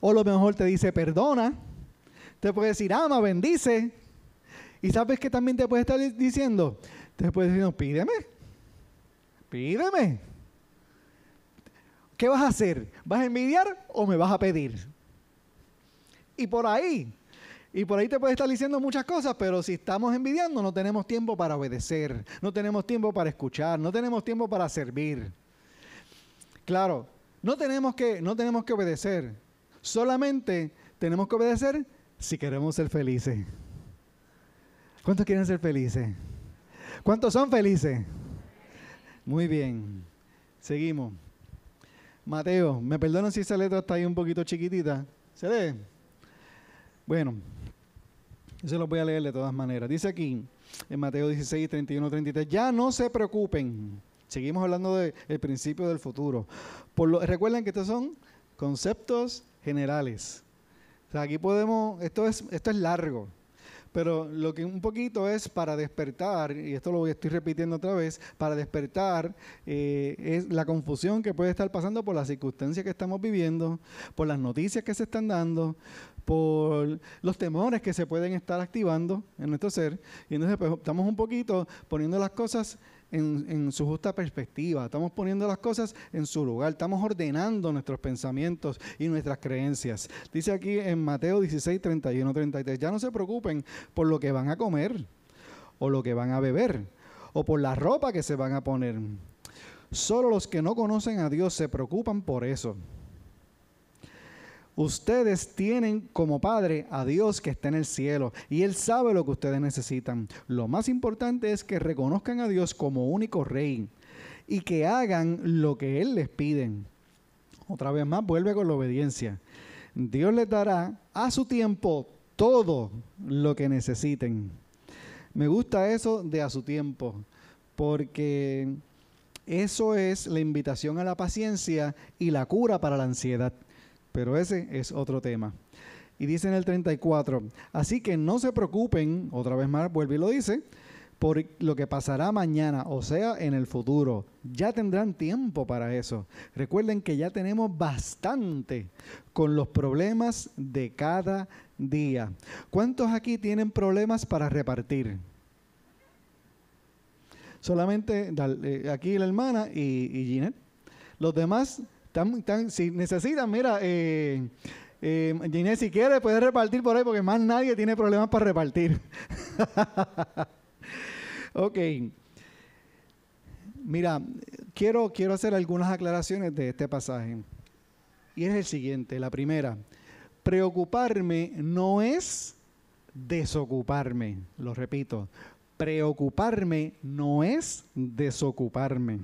S1: O a lo mejor te dice perdona. Te puede decir ama, bendice. Y sabes que también te puede estar diciendo, te puede decir, pídeme. Pídeme. ¿Qué vas a hacer? ¿Vas a envidiar o me vas a pedir? Y por ahí, y por ahí te puede estar diciendo muchas cosas, pero si estamos envidiando, no tenemos tiempo para obedecer, no tenemos tiempo para escuchar, no tenemos tiempo para servir. Claro, no tenemos que, no tenemos que obedecer. Solamente tenemos que obedecer si queremos ser felices. ¿Cuántos quieren ser felices? ¿Cuántos son felices? Muy bien. Seguimos. Mateo, me perdonan si esa letra está ahí un poquito chiquitita. ¿Se lee? Bueno, eso lo voy a leer de todas maneras. Dice aquí, en Mateo 16, 31, 33, ya no se preocupen. Seguimos hablando del principio del futuro. Recuerden que estos son conceptos generales. O sea, aquí podemos, esto es, esto es largo. Pero lo que un poquito es para despertar, y esto lo estoy repitiendo otra vez, para despertar eh, es la confusión que puede estar pasando por las circunstancias que estamos viviendo, por las noticias que se están dando, por los temores que se pueden estar activando en nuestro ser. Y entonces pues, estamos un poquito poniendo las cosas en, su justa perspectiva, estamos poniendo las cosas en su lugar, estamos ordenando nuestros pensamientos y nuestras creencias. Dice aquí en Mateo 16, 31, 33, ya no se preocupen por lo que van a comer o lo que van a beber o por la ropa que se van a poner. Solo los que no conocen a Dios se preocupan por eso. Ustedes tienen como Padre a Dios que está en el cielo y Él sabe lo que ustedes necesitan. Lo más importante es que reconozcan a Dios como único Rey y que hagan lo que Él les pide. Otra vez más, vuelve con la obediencia. Dios les dará a su tiempo todo lo que necesiten. Me gusta eso de a su tiempo, porque eso es la invitación a la paciencia y la cura para la ansiedad. Pero ese es otro tema. Y dice en el 34, así que no se preocupen, otra vez más vuelve y lo dice, por lo que pasará mañana, o sea, en el futuro. Ya tendrán tiempo para eso. Recuerden que ya tenemos bastante con los problemas de cada día. ¿Cuántos aquí tienen problemas para repartir? Solamente eh, aquí la hermana y, y Ginette. Los demás si necesitan, mira, eh, eh, Ginés, si quiere, puede repartir por ahí porque más nadie tiene problemas para repartir. ok. Mira, quiero, quiero hacer algunas aclaraciones de este pasaje. Y es el siguiente. La primera, preocuparme no es desocuparme, lo repito, preocuparme no es desocuparme.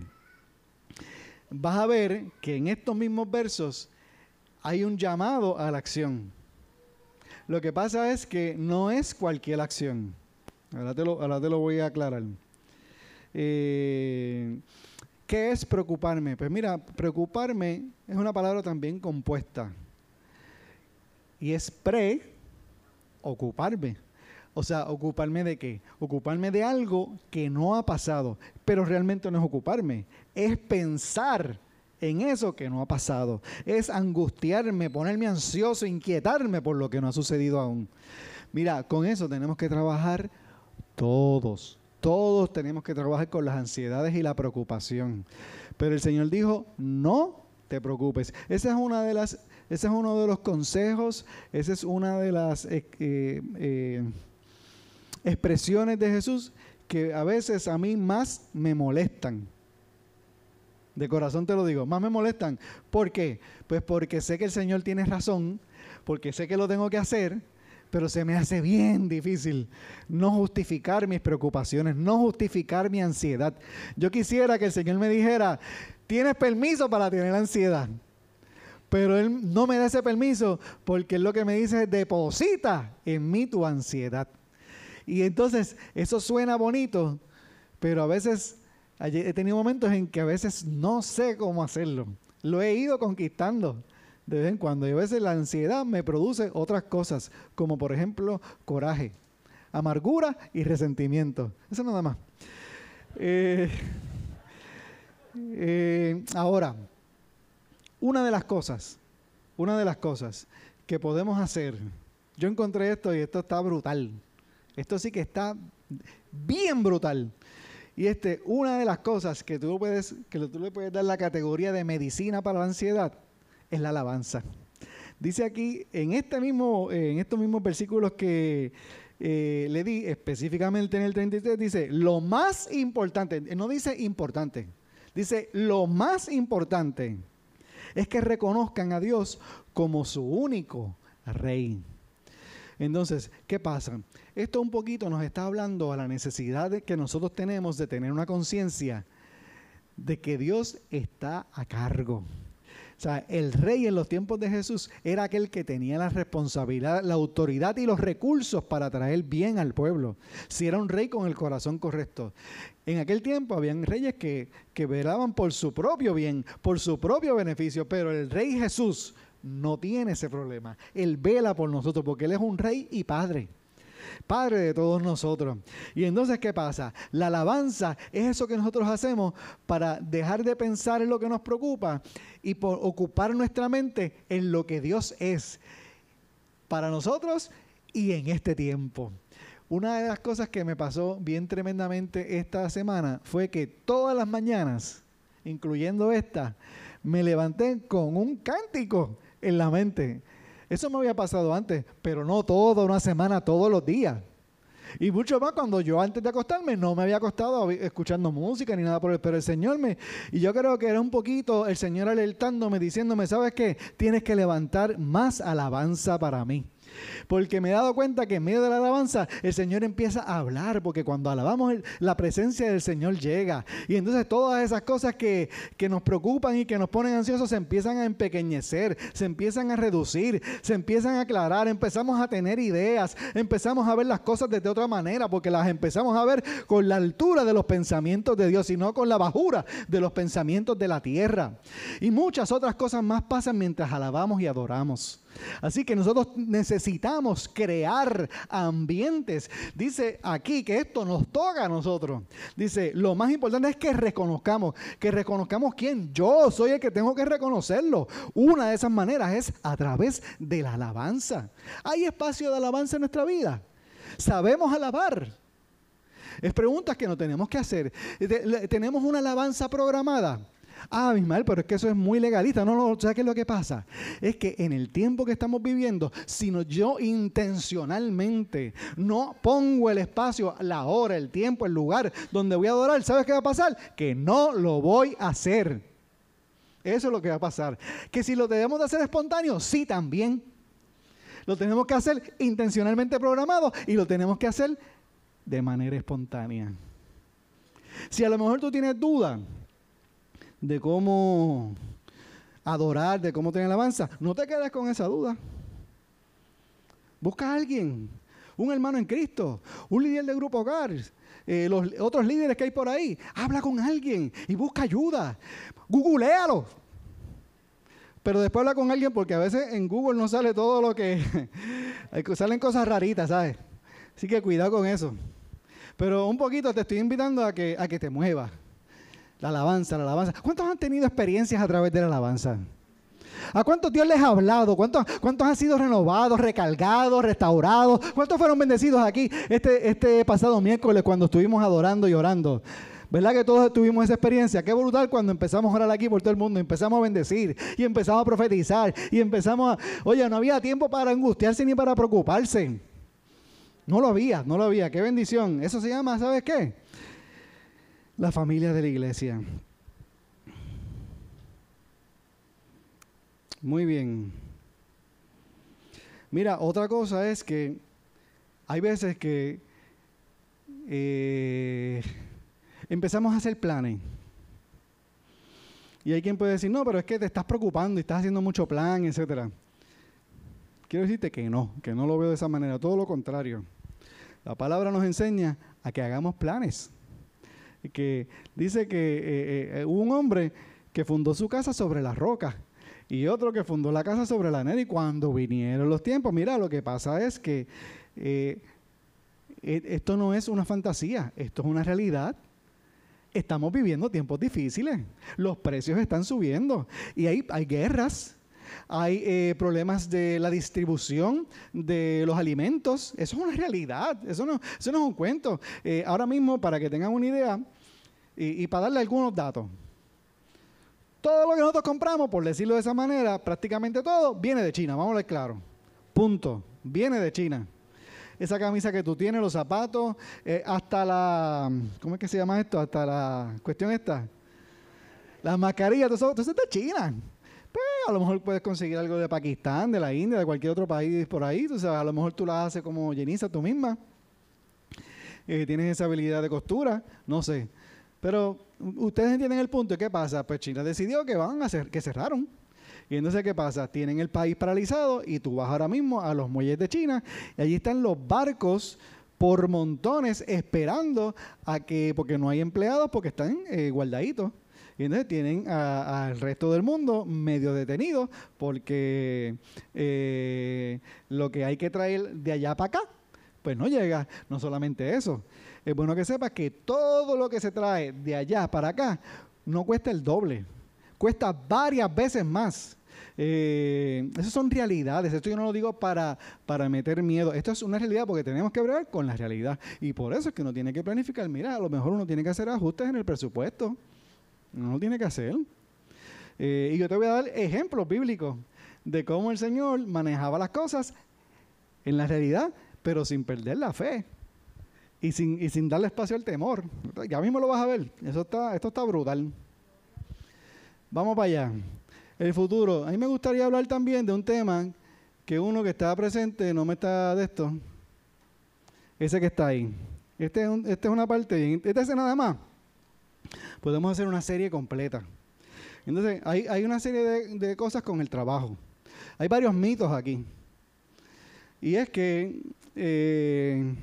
S1: Vas a ver que en estos mismos versos hay un llamado a la acción. Lo que pasa es que no es cualquier acción. Ahora te lo, voy a aclarar. Eh, ¿Qué es preocuparme? Pues mira, preocuparme es una palabra también compuesta. Y es pre-ocuparme. O sea, ocuparme de qué? Ocuparme de algo que no ha pasado. Pero realmente no es ocuparme. Es pensar en eso que no ha pasado. Es angustiarme, ponerme ansioso, inquietarme por lo que no ha sucedido aún. Mira, con eso tenemos que trabajar todos. Todos tenemos que trabajar con las ansiedades y la preocupación. Pero el Señor dijo, no te preocupes. Esa es una de las, ese es uno de los consejos, esa es una de las eh, eh, eh, expresiones de Jesús que a veces a mí más me molestan. De corazón te lo digo, más me molestan. ¿Por qué? Pues porque sé que el Señor tiene razón, porque sé que lo tengo que hacer, pero se me hace bien difícil no justificar mis preocupaciones, no justificar mi ansiedad. Yo quisiera que el Señor me dijera, tienes permiso para tener ansiedad. Pero Él no me da ese permiso porque Él lo que me dice es deposita en mí tu ansiedad. Y entonces eso suena bonito, pero a veces he tenido momentos en que a veces no sé cómo hacerlo. Lo he ido conquistando de vez en cuando. Y a veces la ansiedad me produce otras cosas, como por ejemplo coraje, amargura y resentimiento. Eso nada más. Eh, eh, ahora, una de las cosas, una de las cosas que podemos hacer, yo encontré esto y esto está brutal. Esto sí que está bien brutal. Y este, una de las cosas que tú, puedes, que tú le puedes dar la categoría de medicina para la ansiedad es la alabanza. Dice aquí, en, este mismo, en estos mismos versículos que eh, le di, específicamente en el 33, dice, lo más importante, no dice importante, dice, lo más importante es que reconozcan a Dios como su único rey. Entonces, ¿qué pasa? Esto un poquito nos está hablando a la necesidad que nosotros tenemos de tener una conciencia de que Dios está a cargo. O sea, el rey en los tiempos de Jesús era aquel que tenía la responsabilidad, la autoridad y los recursos para traer bien al pueblo. Si era un rey con el corazón correcto. En aquel tiempo habían reyes que, que velaban por su propio bien, por su propio beneficio, pero el rey Jesús no tiene ese problema. Él vela por nosotros porque Él es un rey y padre. Padre de todos nosotros. Y entonces, ¿qué pasa? La alabanza es eso que nosotros hacemos para dejar de pensar en lo que nos preocupa y por ocupar nuestra mente en lo que Dios es para nosotros y en este tiempo. Una de las cosas que me pasó bien tremendamente esta semana fue que todas las mañanas, incluyendo esta, me levanté con un cántico en la mente. Eso me había pasado antes, pero no toda una semana, todos los días. Y mucho más cuando yo antes de acostarme no me había acostado escuchando música ni nada por el, pero el Señor me, y yo creo que era un poquito el Señor alertándome, diciéndome, ¿sabes qué? Tienes que levantar más alabanza para mí. Porque me he dado cuenta que en medio de la alabanza el Señor empieza a hablar, porque cuando alabamos la presencia del Señor llega. Y entonces todas esas cosas que, que nos preocupan y que nos ponen ansiosos se empiezan a empequeñecer, se empiezan a reducir, se empiezan a aclarar, empezamos a tener ideas, empezamos a ver las cosas de otra manera, porque las empezamos a ver con la altura de los pensamientos de Dios y no con la bajura de los pensamientos de la tierra. Y muchas otras cosas más pasan mientras alabamos y adoramos. Así que nosotros necesitamos crear ambientes. Dice aquí que esto nos toca a nosotros. Dice, lo más importante es que reconozcamos, que reconozcamos quién. Yo soy el que tengo que reconocerlo. Una de esas maneras es a través de la alabanza. ¿Hay espacio de alabanza en nuestra vida? ¿Sabemos alabar? Es preguntas que no tenemos que hacer. ¿Tenemos una alabanza programada? Ah, Ismael, pero es que eso es muy legalista. No, no, ¿sabes qué es lo que pasa? Es que en el tiempo que estamos viviendo, si yo intencionalmente no pongo el espacio, la hora, el tiempo, el lugar donde voy a adorar, ¿sabes qué va a pasar? Que no lo voy a hacer. Eso es lo que va a pasar. Que si lo debemos de hacer espontáneo, sí también. Lo tenemos que hacer intencionalmente programado y lo tenemos que hacer de manera espontánea. Si a lo mejor tú tienes duda de cómo adorar, de cómo tener alabanza, no te quedes con esa duda. Busca a alguien, un hermano en Cristo, un líder de grupo hogar, eh, los otros líderes que hay por ahí. Habla con alguien y busca ayuda. Googlealo. Pero después habla con alguien porque a veces en Google no sale todo lo que... salen cosas raritas, ¿sabes? Así que cuidado con eso. Pero un poquito te estoy invitando a que, a que te muevas. La alabanza, la alabanza. ¿Cuántos han tenido experiencias a través de la alabanza? ¿A cuántos Dios les ha hablado? ¿Cuántos, ¿Cuántos han sido renovados, recargados, restaurados? ¿Cuántos fueron bendecidos aquí este, este pasado miércoles cuando estuvimos adorando y orando? ¿Verdad que todos tuvimos esa experiencia? Qué brutal cuando empezamos a orar aquí por todo el mundo, empezamos a bendecir y empezamos a profetizar y empezamos a... Oye, no había tiempo para angustiarse ni para preocuparse. No lo había, no lo había. Qué bendición. Eso se llama, ¿sabes qué? La familia de la iglesia. Muy bien. Mira, otra cosa es que hay veces que eh, empezamos a hacer planes. Y hay quien puede decir, no, pero es que te estás preocupando y estás haciendo mucho plan, etcétera. Quiero decirte que no, que no lo veo de esa manera, todo lo contrario. La palabra nos enseña a que hagamos planes. Que dice que eh, eh, hubo un hombre que fundó su casa sobre la roca y otro que fundó la casa sobre la nena. Y cuando vinieron los tiempos, mira, lo que pasa es que eh, e, esto no es una fantasía, esto es una realidad. Estamos viviendo tiempos difíciles, los precios están subiendo y hay, hay guerras, hay eh, problemas de la distribución de los alimentos. Eso es una realidad, eso no, eso no es un cuento. Eh, ahora mismo, para que tengan una idea y, para darle algunos datos, todo lo que nosotros compramos, por decirlo de esa manera, prácticamente todo, viene de China, vamos a ver claro. Punto. Viene de China. Esa camisa que tú tienes, los zapatos, eh, hasta la. ¿Cómo es que se llama esto? Hasta la cuestión esta. Las mascarillas, todo eso, es de China. Pues a lo mejor puedes conseguir algo de Pakistán, de la India, de cualquier otro país por ahí. A lo mejor tú las haces como Jeniza tú misma. Eh, tienes esa habilidad de costura, no sé. Pero ustedes entienden el punto. ¿Qué pasa? Pues China decidió que van a que cerraron. Y entonces, ¿qué pasa? Tienen el país paralizado y tú vas ahora mismo a los muelles de China y allí están los barcos por montones esperando a que, porque no hay empleados, porque están eh, guardaditos. Y entonces tienen al resto del mundo medio detenido porque eh, lo que hay que traer de allá para acá, pues no llega. No solamente eso, es bueno que sepas que todo lo que se trae de allá para acá no cuesta el doble, cuesta varias veces más. Eh, esas son realidades, esto yo no lo digo para, para meter miedo, esto es una realidad porque tenemos que ver con la realidad. Y por eso es que uno tiene que planificar, mira, a lo mejor uno tiene que hacer ajustes en el presupuesto, uno lo tiene que hacer. Eh, y yo te voy a dar ejemplos bíblicos de cómo el Señor manejaba las cosas en la realidad, pero sin perder la fe y sin, y sin darle espacio al temor. Ya mismo lo vas a ver. Eso está, esto está brutal. Vamos para allá. El futuro. A mí me gustaría hablar también de un tema que uno que está presente no me está de esto. Ese que está ahí. Este es, este es una parte. Este es nada más. Podemos hacer una serie completa. Entonces, hay, hay una serie de, de cosas con el trabajo. Hay varios mitos aquí. Y es que eh,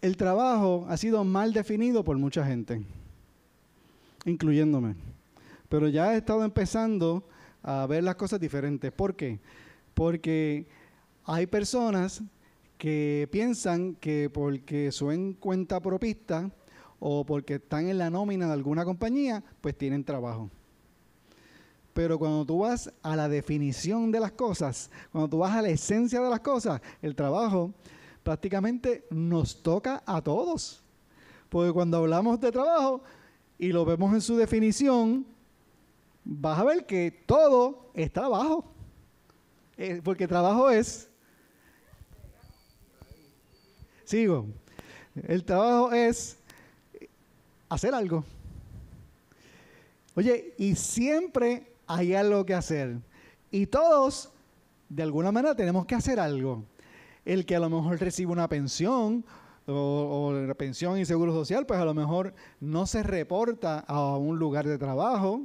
S1: el trabajo ha sido mal definido por mucha gente, incluyéndome. Pero ya he estado empezando a ver las cosas diferentes. ¿Por qué? Porque hay personas que piensan que porque son cuenta propista o porque están en la nómina de alguna compañía, pues tienen trabajo. Pero cuando tú vas a la definición de las cosas, cuando tú vas a la esencia de las cosas, el trabajo prácticamente nos toca a todos. Porque cuando hablamos de trabajo y lo vemos en su definición, vas a ver que todo es trabajo. Eh, porque trabajo es... Sigo. El trabajo es hacer algo. Oye, y siempre hay algo que hacer. Y todos, de alguna manera, tenemos que hacer algo. El que a lo mejor recibe una pensión o, o pensión y seguro social, pues a lo mejor no se reporta a un lugar de trabajo,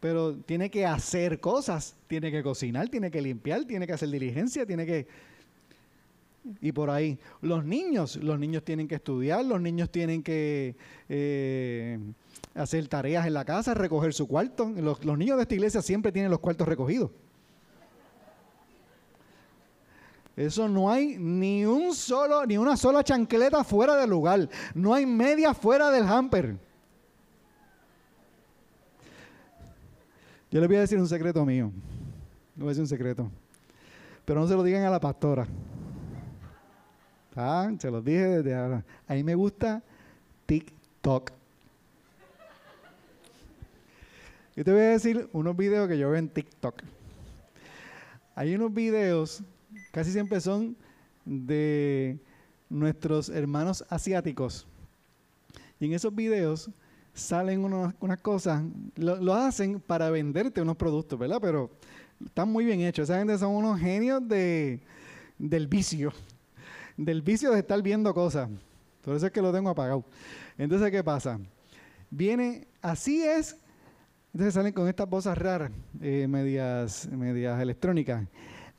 S1: pero tiene que hacer cosas, tiene que cocinar, tiene que limpiar, tiene que hacer diligencia, tiene que... Y por ahí, los niños, los niños tienen que estudiar, los niños tienen que eh, hacer tareas en la casa, recoger su cuarto. Los, los niños de esta iglesia siempre tienen los cuartos recogidos. Eso no hay ni un solo, ni una sola chancleta fuera del lugar. No hay media fuera del hamper. Yo les voy a decir un secreto mío. No voy a decir un secreto. Pero no se lo digan a la pastora. Ah, se los dije desde ahora. A mí me gusta TikTok. Yo te voy a decir unos videos que yo veo en TikTok. Hay unos videos casi siempre son de nuestros hermanos asiáticos. Y en esos videos salen unas cosas, lo, hacen para venderte unos productos, ¿verdad? Pero están muy bien hechos. Esa gente son unos genios de, del vicio, del vicio de estar viendo cosas. Por eso es que lo tengo apagado. Entonces, ¿qué pasa? Viene, así es. Entonces salen con estas cosas raras, eh, medias, medias electrónicas.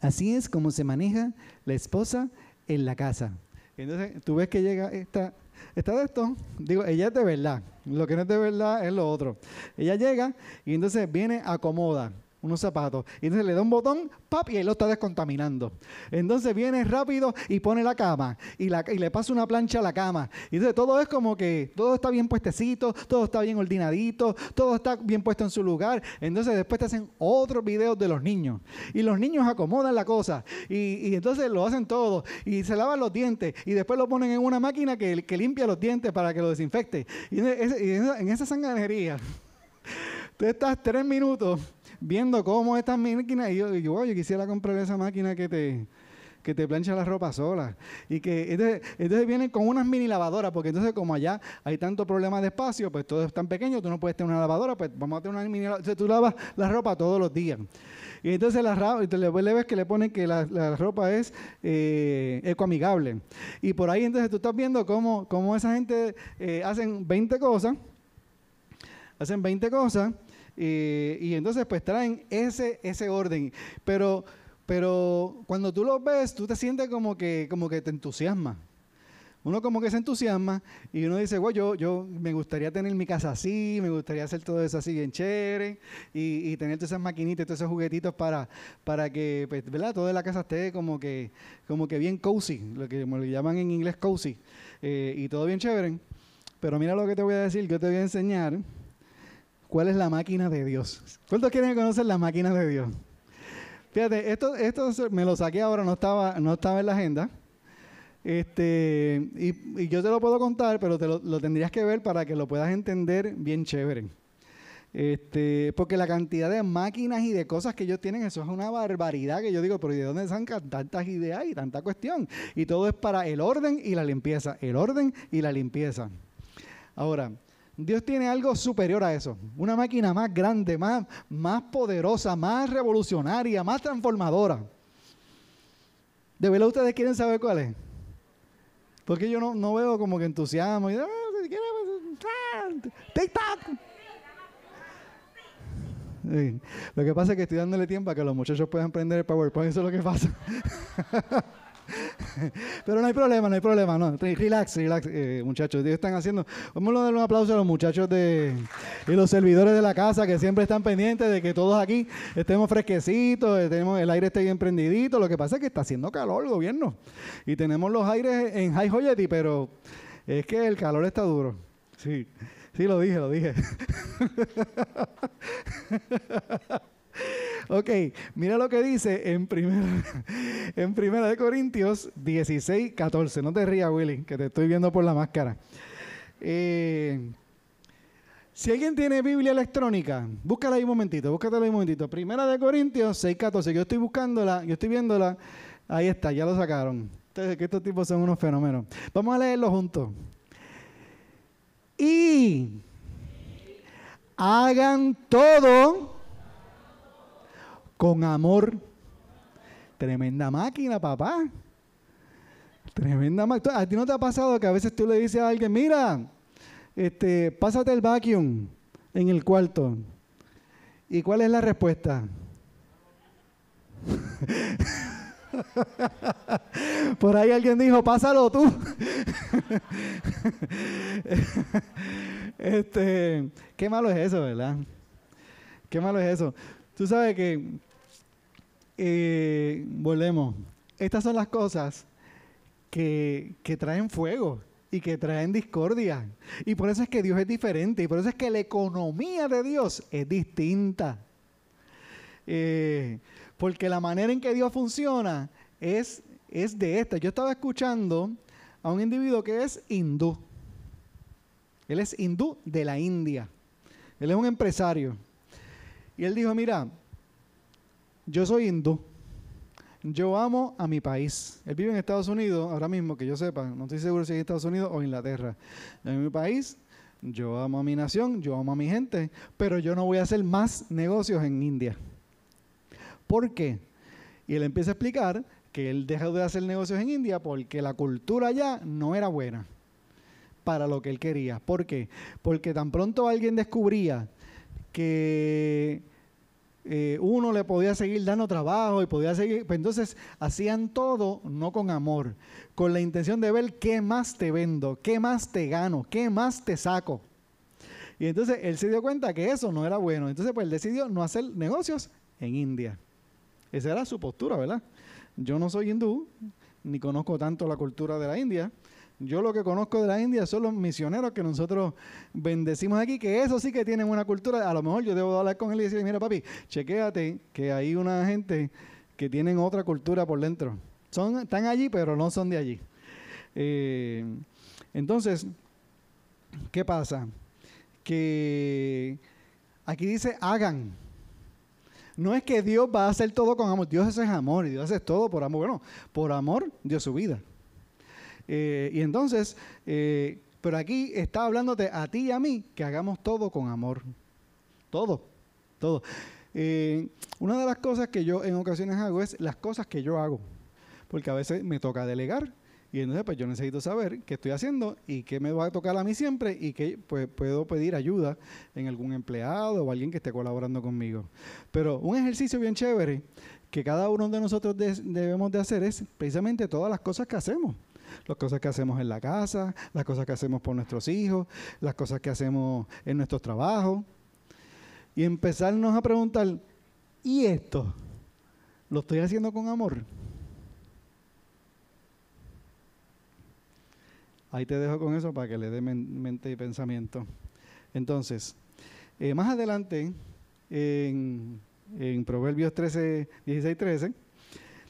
S1: Así es como se maneja la esposa en la casa. Entonces, tú ves que llega esta, esta de esto, digo, ella es de verdad. Lo que no es de verdad es lo otro. Ella llega y entonces viene, acomoda unos zapatos. Y entonces le da un botón, ¡pap! y él lo está descontaminando. Entonces viene rápido y pone la cama y, la, y le pasa una plancha a la cama. Y entonces todo es como que todo está bien puestecito, todo está bien ordenadito, todo está bien puesto en su lugar. Entonces después te hacen otros videos de los niños. Y los niños acomodan la cosa. Y, y entonces lo hacen todo. Y se lavan los dientes. Y después lo ponen en una máquina que, que limpia los dientes para que lo desinfecte. Y en, esa, en esa sanganería, tú estás tres minutos viendo cómo estas máquinas, y yo, yo, yo quisiera comprar esa máquina que te, que te plancha la ropa sola. Y que entonces, vienen con unas mini lavadoras, porque entonces como allá hay tanto problema de espacio, pues todo es tan pequeño, tú no puedes tener una lavadora, pues vamos a tener una mini lavadora. Entonces tú lavas la ropa todos los días. Y entonces la, le ves que le ponen que la, ropa es eh, ecoamigable. Y por ahí entonces tú estás viendo cómo, cómo esa gente eh, hacen 20 cosas, hacen 20 cosas, y entonces pues traen ese, ese orden. Pero, pero cuando tú lo ves, tú te sientes como que, como que te entusiasma. Uno como que se entusiasma y uno dice, bueno, yo, yo me gustaría tener mi casa así, me gustaría hacer todo eso así bien chévere y, tener todas esas maquinitas, todos esos juguetitos para, para que, pues, ¿verdad? Toda la casa esté como que, como que bien cozy, lo que le llaman en inglés cozy, eh, y todo bien chévere. Pero mira lo que te voy a decir, que te voy a enseñar cuál es la máquina de Dios. ¿Cuántos quieren conocer la máquina de Dios? Fíjate, esto, esto me lo saqué ahora, no estaba, no estaba en la agenda. Este, y, yo te lo puedo contar, pero te lo, tendrías que ver para que lo puedas entender bien chévere. Este, porque la cantidad de máquinas y de cosas que ellos tienen, eso es una barbaridad que yo digo, pero ¿y de dónde sacan tantas ideas y tanta cuestión? Y todo es para el orden y la limpieza, el orden y la limpieza. Ahora, Dios tiene algo superior a eso. Una máquina más grande, más, más poderosa, más revolucionaria, más transformadora. ¿De verdad ustedes quieren saber cuál es? Porque yo no, veo como que entusiasmo. Y, ah, TikTok. Lo que pasa es que estoy dándole tiempo a que los muchachos puedan prender el PowerPoint. Eso es lo que pasa. Pero no hay problema, no hay problema, no. Relax, relax, eh, muchachos. Ellos están haciendo. Vamos a dar un aplauso a los muchachos de y los servidores de la casa que siempre están pendientes de que todos aquí estemos fresquecitos, eh, tenemos el aire esté bien prendidito. Lo que pasa es que está haciendo calor el gobierno y tenemos los aires en high joyeti, pero es que el calor está duro. Sí, sí, lo dije, lo dije. Ok, mira lo que dice en primera, de Corintios 16, 14. No te rías, Willy, que te estoy viendo por la máscara. Eh, si alguien tiene Biblia electrónica, búscala ahí un momentito, búscatela ahí un momentito. Primera de Corintios 6, 14. Yo estoy buscándola, yo estoy viéndola. Ahí está, ya lo sacaron. Entonces, que estos tipos son unos fenómenos. Vamos a leerlo juntos. Y hagan todo Con amor. Tremenda máquina, papá. Tremenda máquina. ¿A ti no te ha pasado que a veces tú le dices a alguien, mira, este, pásate el vacuum en el cuarto? ¿Y cuál es la respuesta? Por ahí alguien dijo, pásalo tú. este, qué malo es eso, ¿verdad? Qué malo es eso. Tú sabes que, volvemos, estas son las cosas que, que traen fuego y que traen discordia. Y por eso es que Dios es diferente y por eso es que la economía de Dios es distinta. Eh, porque la manera en que Dios funciona es, es de esta. Yo estaba escuchando a un individuo que es hindú. Él es hindú de la India. Él es un empresario. Y él dijo, mira, yo soy hindú. Yo amo a mi país. Él vive en Estados Unidos, ahora mismo que yo sepa, no estoy seguro si es Estados Unidos o Inglaterra. En mi país, yo amo a mi nación, yo amo a mi gente, pero yo no voy a hacer más negocios en India. ¿Por qué? Y él empieza a explicar que él dejó de hacer negocios en India porque la cultura allá no era buena para lo que él quería. ¿Por qué? Porque tan pronto alguien descubría que eh, uno le podía seguir dando trabajo y podía seguir, pues entonces hacían todo no con amor, con la intención de ver qué más te vendo, qué más te gano, qué más te saco. Y entonces él se dio cuenta que eso no era bueno. Entonces pues él decidió no hacer negocios en India. Esa era su postura, ¿verdad? Yo no soy hindú, ni conozco tanto la cultura de la India. Yo lo que conozco de la India son los misioneros que nosotros bendecimos aquí, que eso sí que tienen una cultura. A lo mejor yo debo hablar con él y decirle, mira papi, chequéate que hay una gente que tienen otra cultura por dentro. Son, están allí, pero no son de allí. Eh, entonces, ¿qué pasa? Que aquí dice hagan. No es que Dios va a hacer todo con amor. Dios es amor y Dios hace todo por amor. Bueno, por amor dio su vida. Eh, y entonces, eh, pero aquí está hablándote a ti y a mí que hagamos todo con amor. Todo, todo. Eh, una de las cosas que yo en ocasiones hago es las cosas que yo hago. Porque a veces me toca delegar y entonces pues yo necesito saber qué estoy haciendo y qué me va a tocar a mí siempre y que pues, puedo pedir ayuda en algún empleado o alguien que esté colaborando conmigo. Pero un ejercicio bien chévere que cada uno de nosotros debemos de hacer es precisamente todas las cosas que hacemos. Las cosas que hacemos en la casa, las cosas que hacemos por nuestros hijos, las cosas que hacemos en nuestros trabajos. Y empezarnos a preguntar, ¿y esto? ¿Lo estoy haciendo con amor? Ahí te dejo con eso para que le dé mente y pensamiento. Entonces, eh, más adelante, en, Proverbios 13, 16, 13,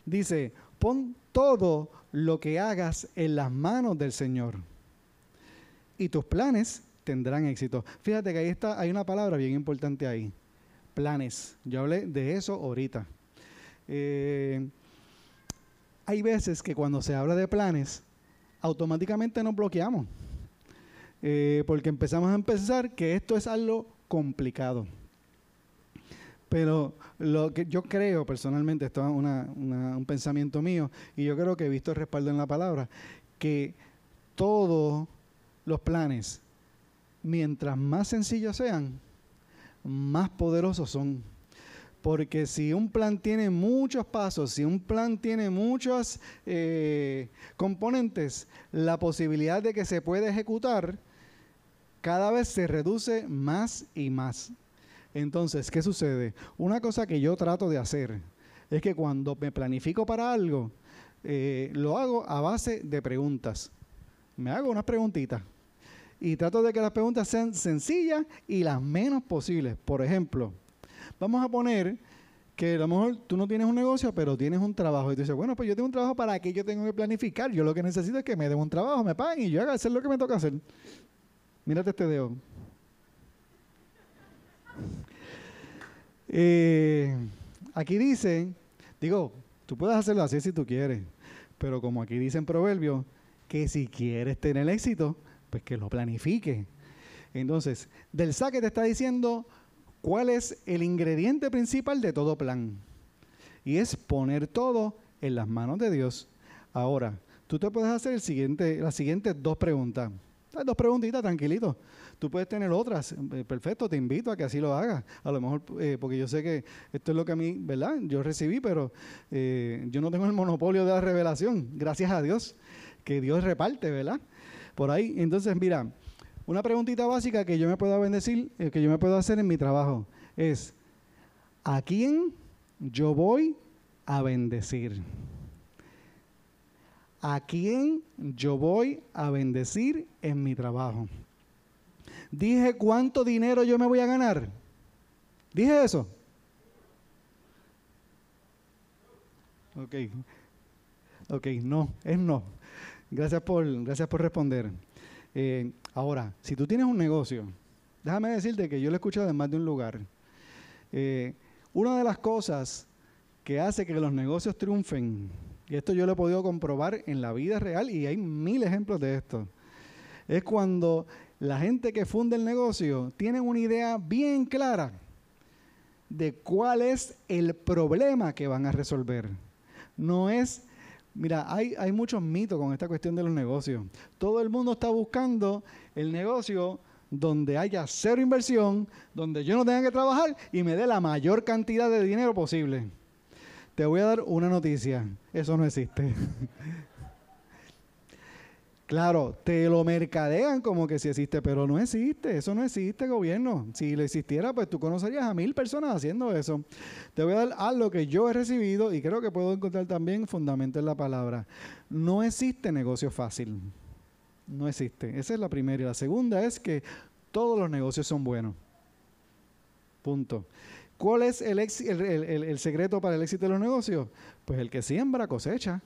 S1: dice, pon todo lo que hagas en las manos del Señor y tus planes tendrán éxito. Fíjate que ahí está, hay una palabra bien importante ahí, planes. Yo hablé de eso ahorita. Eh, hay veces que cuando se habla de planes, automáticamente nos bloqueamos. Eh, porque empezamos a pensar que esto es algo complicado. Pero lo que yo creo personalmente, esto es un pensamiento mío, y yo creo que he visto el respaldo en la palabra, que todos los planes, mientras más sencillos sean, más poderosos son. Porque si un plan tiene muchos pasos, si un plan tiene muchos eh, componentes, la posibilidad de que se pueda ejecutar cada vez se reduce más y más. Entonces, ¿qué sucede? Una cosa que yo trato de hacer es que cuando me planifico para algo, eh, lo hago a base de preguntas. Me hago unas preguntitas y trato de que las preguntas sean sencillas y las menos posibles. Por ejemplo, Vamos a poner que a lo mejor tú no tienes un negocio, pero tienes un trabajo. Y tú dices, bueno, pues yo tengo un trabajo para que yo tengo que planificar. Yo lo que necesito es que me den un trabajo, me paguen y yo haga hacer lo que me toca hacer. Mírate este dedo. Eh, aquí dice, digo, tú puedes hacerlo así si tú quieres, pero como aquí dice en Proverbio, que si quieres tener éxito, pues que lo planifique. Entonces, del saque te está diciendo, ¿Cuál es el ingrediente principal de todo plan? y es poner todo en las manos de Dios. Ahora, tú te puedes hacer el siguiente, las siguientes dos preguntas. Dos preguntitas, tranquilito. Tú puedes tener otras. Eh, perfecto, te invito a que así lo hagas. A lo mejor, eh, porque yo sé que esto es lo que a mí, ¿verdad? Yo recibí, pero eh, yo no tengo el monopolio de la revelación. Gracias a Dios, que Dios reparte, ¿verdad? Por ahí. Entonces, mira, una preguntita básica que yo me puedo bendecir, que yo me puedo hacer en mi trabajo, es, ¿a quién yo voy a bendecir? ¿A quién yo voy a bendecir en mi trabajo? Dije cuánto dinero yo me voy a ganar. Dije eso. Ok. Ok, no, es no. Gracias por, gracias por responder. Eh, ahora, si tú tienes un negocio, déjame decirte que yo lo he escuchado en más de un lugar. Eh, una de las cosas que hace que los negocios triunfen, y esto yo lo he podido comprobar en la vida real y hay mil ejemplos de esto, es cuando la gente que funda el negocio tiene una idea bien clara de cuál es el problema que van a resolver. No es, mira, hay, hay muchos mitos con esta cuestión de los negocios. Todo el mundo está buscando el negocio donde haya cero inversión, donde yo no tenga que trabajar y me dé la mayor cantidad de dinero posible. Te voy a dar una noticia, eso no existe. Claro, te lo mercadean como que sí existe, pero no existe, eso no existe, gobierno. Si lo existiera, pues tú conocerías a mil personas haciendo eso. Te voy a dar algo que yo he recibido y creo que puedo encontrar también fundamento en la palabra. No existe negocio fácil. No existe. Esa es la primera. Y la segunda es que todos los negocios son buenos. Punto. ¿Cuál es el secreto para el éxito de los negocios? Pues el que siembra cosecha.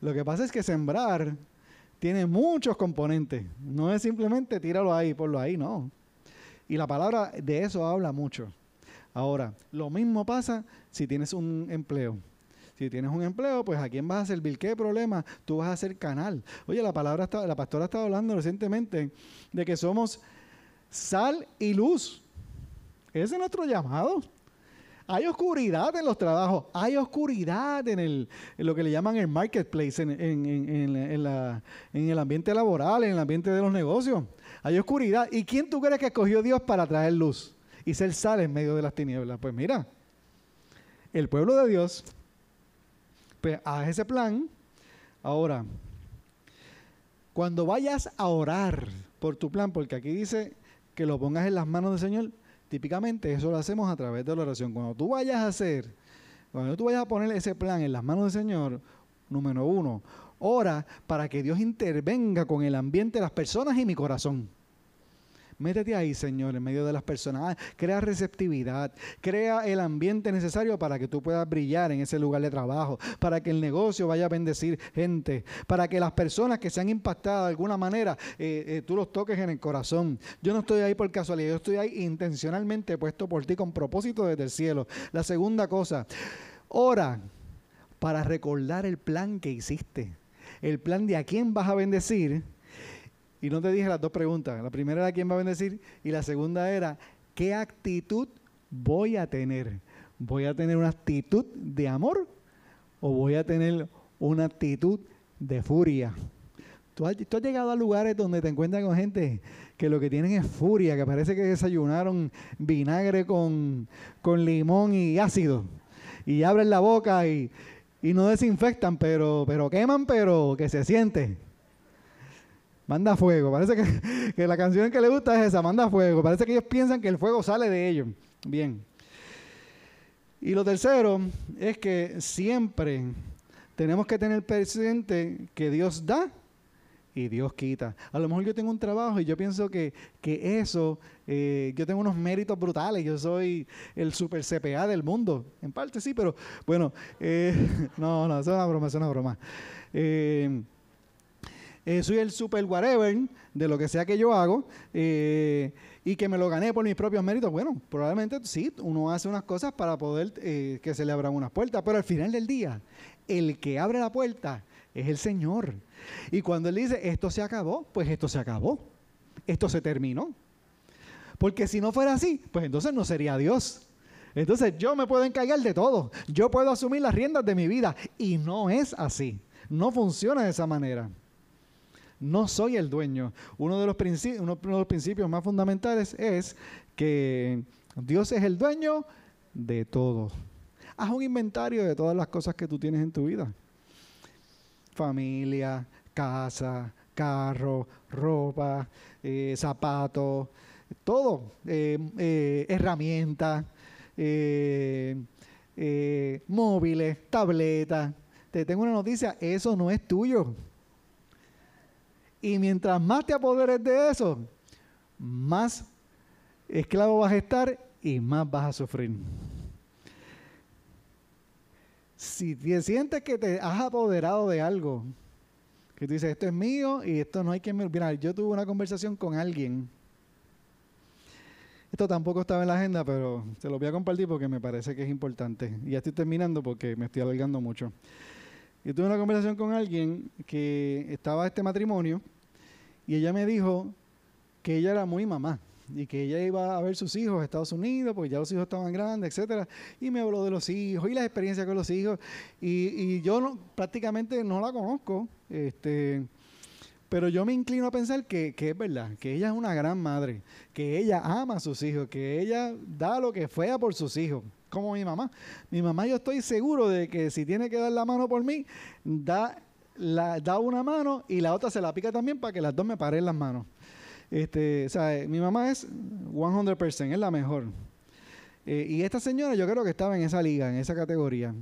S1: Lo que pasa es que sembrar tiene muchos componentes. No es simplemente tíralo ahí, ponlo ahí, no. Y la palabra de eso habla mucho. Ahora, lo mismo pasa si tienes un empleo. Si tienes un empleo, pues a quién vas a servir, qué problema, tú vas a ser canal. Oye, la palabra está, la pastora estaba hablando recientemente de que somos sal y luz. Ese es nuestro llamado. Hay oscuridad en los trabajos, hay oscuridad en, el, lo que le llaman el marketplace, en, el ambiente laboral, en el ambiente de los negocios. Hay oscuridad. ¿Y quién tú crees que escogió Dios para traer luz y ser sal en medio de las tinieblas? Pues mira, el pueblo de Dios, pues haz ese plan. Ahora, cuando vayas a orar por tu plan, porque aquí dice que lo pongas en las manos del Señor, Típicamente eso lo hacemos a través de la oración. Cuando tú vayas a hacer, cuando tú vayas a poner ese plan en las manos del Señor, número uno, ora para que Dios intervenga con el ambiente las personas y mi corazón. Métete ahí, Señor, en medio de las personas. Ah, crea receptividad, crea el ambiente necesario para que tú puedas brillar en ese lugar de trabajo, para que el negocio vaya a bendecir gente, para que las personas que se han impactado de alguna manera, eh, eh, tú los toques en el corazón. Yo no estoy ahí por casualidad, yo estoy ahí intencionalmente puesto por ti con propósito desde el cielo. La segunda cosa, ora para recordar el plan que hiciste, el plan de a quién vas a bendecir y no te dije las dos preguntas. La primera era quién va a bendecir y la segunda era qué actitud voy a tener. ¿Voy a tener una actitud de amor o voy a tener una actitud de furia? ¿Tú has, llegado a lugares donde te encuentras con gente que lo que tienen es furia, que parece que desayunaron vinagre con, limón y ácido. Y abren la boca y, no desinfectan, pero, pero queman, pero que se siente. Manda fuego. Parece que, la canción que le gusta es esa, manda fuego. Parece que ellos piensan que el fuego sale de ellos. Bien. Y lo tercero es que siempre tenemos que tener presente que Dios da y Dios quita. A lo mejor yo tengo un trabajo y yo pienso que, eso, eh, yo tengo unos méritos brutales, yo soy el super CPA del mundo. En parte sí, pero bueno, eh, no, no, es una broma, es una broma. Eh, eh, soy el super whatever de lo que sea que yo hago eh, y que me lo gané por mis propios méritos. Bueno, probablemente sí, uno hace unas cosas para poder eh, que se le abran unas puertas, pero al final del día, el que abre la puerta es el Señor. Y cuando Él dice, esto se acabó, pues esto se acabó, esto se terminó. Porque si no fuera así, pues entonces no sería Dios. Entonces yo me puedo encargar de todo. Yo puedo asumir las riendas de mi vida. Y no es así. No funciona de esa manera. No soy el dueño. Uno de los, uno de los principios más fundamentales es que Dios es el dueño de todo. Haz un inventario de todas las cosas que tú tienes en tu vida. Familia, casa, carro, ropa, eh, zapatos, todo, eh, eh, herramientas, móviles, tabletas. Te tengo una noticia, eso no es tuyo. Y mientras más te apoderes de eso, más esclavo vas a estar y más vas a sufrir. Si te sientes que te has apoderado de algo, que tú dices, esto es mío y esto no hay que... Mira, yo tuve una conversación con alguien. Esto tampoco estaba en la agenda, pero se lo voy a compartir porque me parece que es importante. Y ya estoy terminando porque me estoy alargando mucho. Yo tuve una conversación con alguien que estaba este matrimonio y ella me dijo que ella era muy mamá y que ella iba a ver sus hijos a Estados Unidos, porque ya los hijos estaban grandes, etcétera, y me habló de los hijos y las experiencias con los hijos, y, yo no, prácticamente no la conozco, este, pero yo me inclino a pensar que, que, es verdad, que ella es una gran madre, que ella ama a sus hijos, que ella da lo que fuera por sus hijos, como mi mamá. Mi mamá yo estoy seguro de que si tiene que dar la mano por mí, da, da una mano y la otra se la pica también para que las dos me paren las manos. Este, o sea, mi mamá es 100%, es la mejor. Eh, y esta señora yo creo que estaba en esa liga, en esa categoría.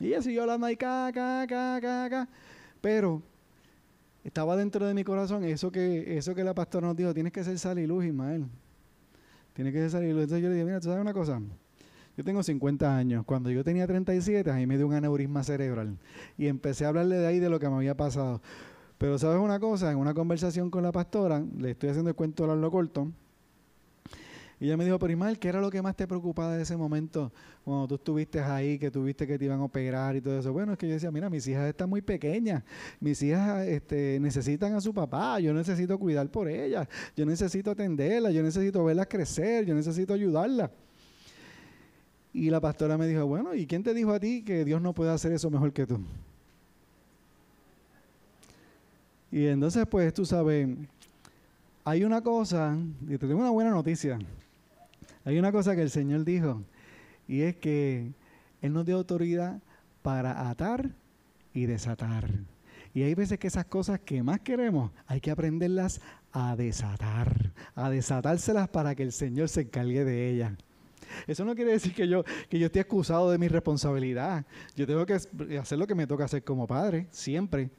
S1: Y ella siguió hablando ahí, ca, ca, ca, ca, ca. Pero estaba dentro de mi corazón eso que, eso que la pastora nos dijo, tienes que ser sal y luz, Ismael. Tienes que ser sal y luz. Entonces yo le dije, mira, ¿tú sabes una cosa? Yo tengo 50 años. Cuando yo tenía 37, ahí me dio un aneurisma cerebral. Y empecé a hablarle de ahí de lo que me había pasado. Pero sabes una cosa, en una conversación con la pastora, le estoy haciendo el cuento de lo corto, y ella me dijo, pero Ismael, ¿qué era lo que más te preocupaba de ese momento cuando tú estuviste ahí, que tuviste que te iban a operar y todo eso? Bueno, es que yo decía, mira, mis hijas están muy pequeñas, mis hijas este, necesitan a su papá, yo necesito cuidar por ellas, yo necesito atenderlas, yo necesito verlas crecer, yo necesito ayudarlas. Y la pastora me dijo, bueno, ¿y quién te dijo a ti que Dios no puede hacer eso mejor que tú? Y entonces, pues tú sabes, hay una cosa, y te tengo una buena noticia. Hay una cosa que el Señor dijo, y es que Él nos dio autoridad para atar y desatar. Y hay veces que esas cosas que más queremos hay que aprenderlas a desatar, a desatárselas para que el Señor se encargue de ellas. Eso no quiere decir que yo, que yo esté excusado de mi responsabilidad. Yo tengo que hacer lo que me toca hacer como padre, siempre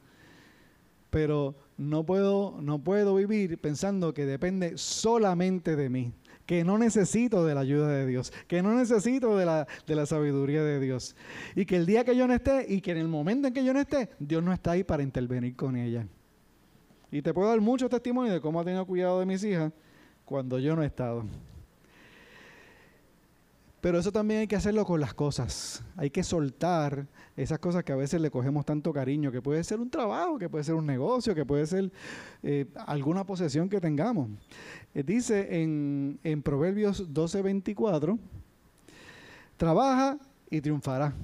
S1: pero no puedo, no puedo vivir pensando que depende solamente de mí, que no necesito de la ayuda de Dios, que no necesito de la, de la sabiduría de Dios. Y que el día que yo no esté y que en el momento en que yo no esté, Dios no está ahí para intervenir con ella. Y te puedo dar mucho testimonio de cómo ha tenido cuidado de mis hijas cuando yo no he estado. Pero eso también hay que hacerlo con las cosas. Hay que soltar esas cosas que a veces le cogemos tanto cariño, que puede ser un trabajo, que puede ser un negocio, que puede ser eh, alguna posesión que tengamos. Eh, dice en, en Proverbios 12:24, trabaja y triunfará.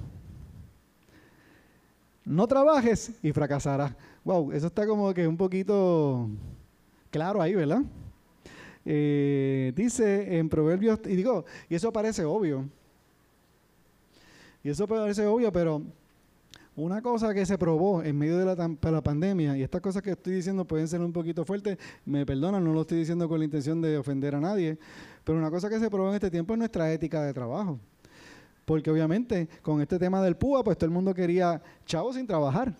S1: No trabajes y fracasarás. Wow, eso está como que un poquito claro ahí, ¿verdad? Eh, dice en Proverbios, y digo, y eso parece obvio. Y eso parece obvio, pero una cosa que se probó en medio de la, pandemia, y estas cosas que estoy diciendo pueden ser un poquito fuertes, me perdonan, no lo estoy diciendo con la intención de ofender a nadie, pero una cosa que se probó en este tiempo es nuestra ética de trabajo. Porque obviamente con este tema del PUA, pues todo el mundo quería chavos sin trabajar.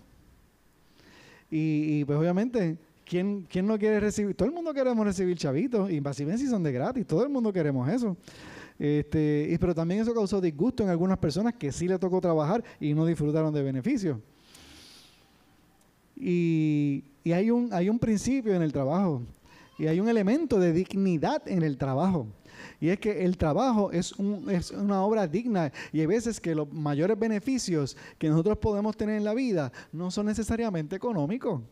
S1: Y, y pues obviamente ¿Quién, no quiere recibir? Todo el mundo queremos recibir chavitos y si son de gratis, todo el mundo queremos eso. Este, y, pero también eso causó disgusto en algunas personas que sí le tocó trabajar y no disfrutaron de beneficios. Y, hay, un, hay un principio en el trabajo y hay un elemento de dignidad en el trabajo. Y es que el trabajo es, un, es, una obra digna y hay veces que los mayores beneficios que nosotros podemos tener en la vida no son necesariamente económicos.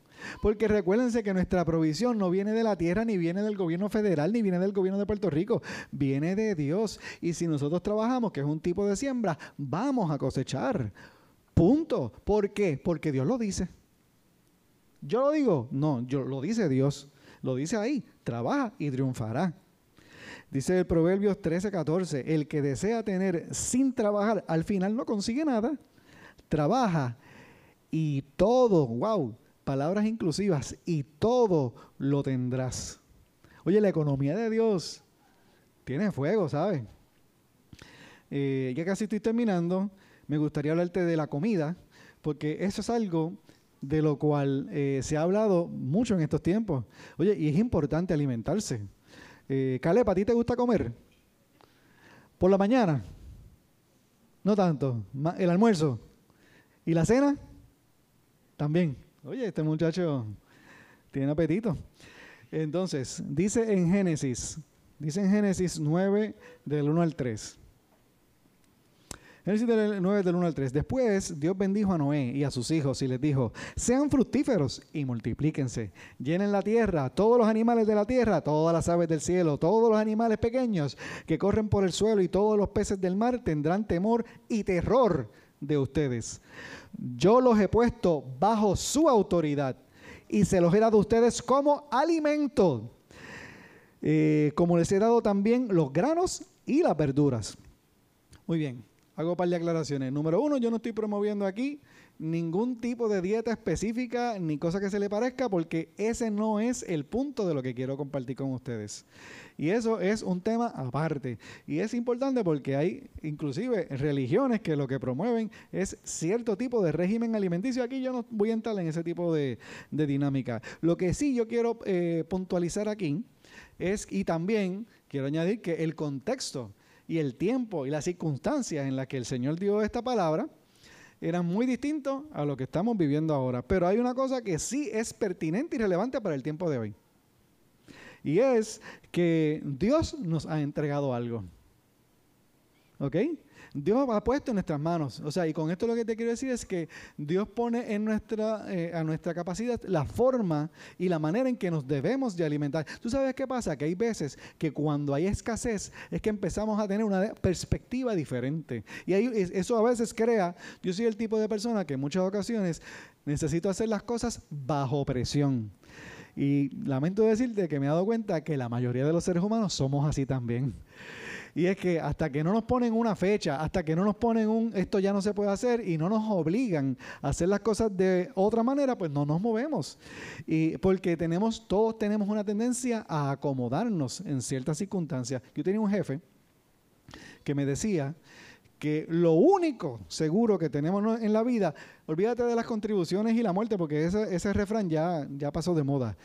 S1: Porque recuérdense que nuestra provisión no viene de la tierra, ni viene del gobierno federal, ni viene del gobierno de Puerto Rico, viene de Dios. Y si nosotros trabajamos, que es un tipo de siembra, vamos a cosechar. Punto. ¿Por qué? Porque Dios lo dice. ¿Yo lo digo? No, yo, lo dice Dios. Lo dice ahí. Trabaja y triunfará. Dice el Proverbios 13, 14, el que desea tener sin trabajar, al final no consigue nada. Trabaja y todo, wow, palabras inclusivas, y todo lo tendrás. Oye, la economía de Dios tiene fuego, ¿sabes? Eh, ya casi estoy terminando, me gustaría hablarte de la comida, porque eso es algo de lo cual eh, se ha hablado mucho en estos tiempos. Oye, y es importante alimentarse. Eh, Caleb, ¿a ti te gusta comer? ¿Por la mañana? No tanto. ¿El almuerzo? ¿Y la cena? También. Oye, este muchacho tiene apetito. Entonces, dice en Génesis, dice en Génesis 9 del 1 al 3. Génesis 9 del 1 al 3. Después Dios bendijo a Noé y a sus hijos y les dijo, sean fructíferos y multiplíquense. Llenen la tierra, todos los animales de la tierra, todas las aves del cielo, todos los animales pequeños que corren por el suelo y todos los peces del mar tendrán temor y terror de ustedes. Yo los he puesto bajo su autoridad y se los he dado a ustedes como alimento, eh, como les he dado también los granos y las verduras. Muy bien, hago un par de aclaraciones. Número uno, yo no estoy promoviendo aquí ningún tipo de dieta específica ni cosa que se le parezca porque ese no es el punto de lo que quiero compartir con ustedes. Y eso es un tema aparte. Y es importante porque hay inclusive religiones que lo que promueven es cierto tipo de régimen alimenticio. Aquí yo no voy a entrar en ese tipo de, dinámica. Lo que sí yo quiero eh, puntualizar aquí es, y también quiero añadir que el contexto y el tiempo y las circunstancias en las que el Señor dio esta palabra, eran muy distintos a lo que estamos viviendo ahora. Pero hay una cosa que sí es pertinente y relevante para el tiempo de hoy. Y es que Dios nos ha entregado algo. ¿Ok? Dios ha puesto en nuestras manos. O sea, y con esto lo que te quiero decir es que Dios pone en nuestra, eh, a nuestra capacidad la forma y la manera en que nos debemos de alimentar. ¿Tú sabes qué pasa? Que hay veces que cuando hay escasez es que empezamos a tener una perspectiva diferente. Y eso a veces crea, yo soy el tipo de persona que en muchas ocasiones necesito hacer las cosas bajo presión. Y lamento decirte que me he dado cuenta que la mayoría de los seres humanos somos así también. Y es que hasta que no nos ponen una fecha, hasta que no nos ponen un esto ya no se puede hacer y no nos obligan a hacer las cosas de otra manera, pues no nos movemos. Y porque tenemos, todos tenemos una tendencia a acomodarnos en ciertas circunstancias. Yo tenía un jefe que me decía que lo único seguro que tenemos en la vida, olvídate de las contribuciones y la muerte, porque ese, refrán ya, ya pasó de moda.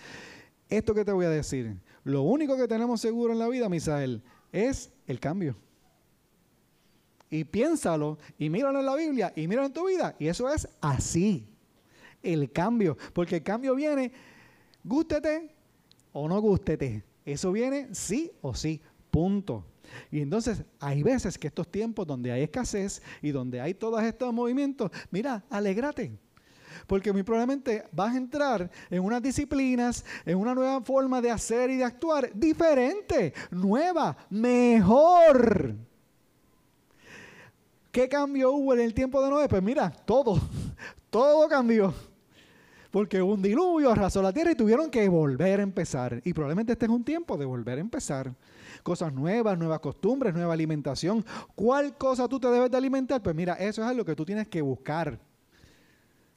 S1: Esto que te voy a decir, lo único que tenemos seguro en la vida, Misael, es el cambio. Y piénsalo, y míralo en la Biblia, y míralo en tu vida, y eso es así, el cambio, porque el cambio viene, gústete o no gústete, eso viene sí o sí, punto. Y entonces hay veces que estos tiempos donde hay escasez y donde hay todos estos movimientos, mira, alégrate. Porque muy probablemente vas a entrar en unas disciplinas, en una nueva forma de hacer y de actuar diferente, nueva, mejor. ¿Qué cambio hubo en el tiempo de Noé? Pues mira, todo, todo cambió. Porque un diluvio arrasó la tierra y tuvieron que volver a empezar. Y probablemente este es un tiempo de volver a empezar cosas nuevas, nuevas costumbres, nueva alimentación. ¿Cuál cosa tú te debes de alimentar? Pues mira, eso es algo que tú tienes que buscar.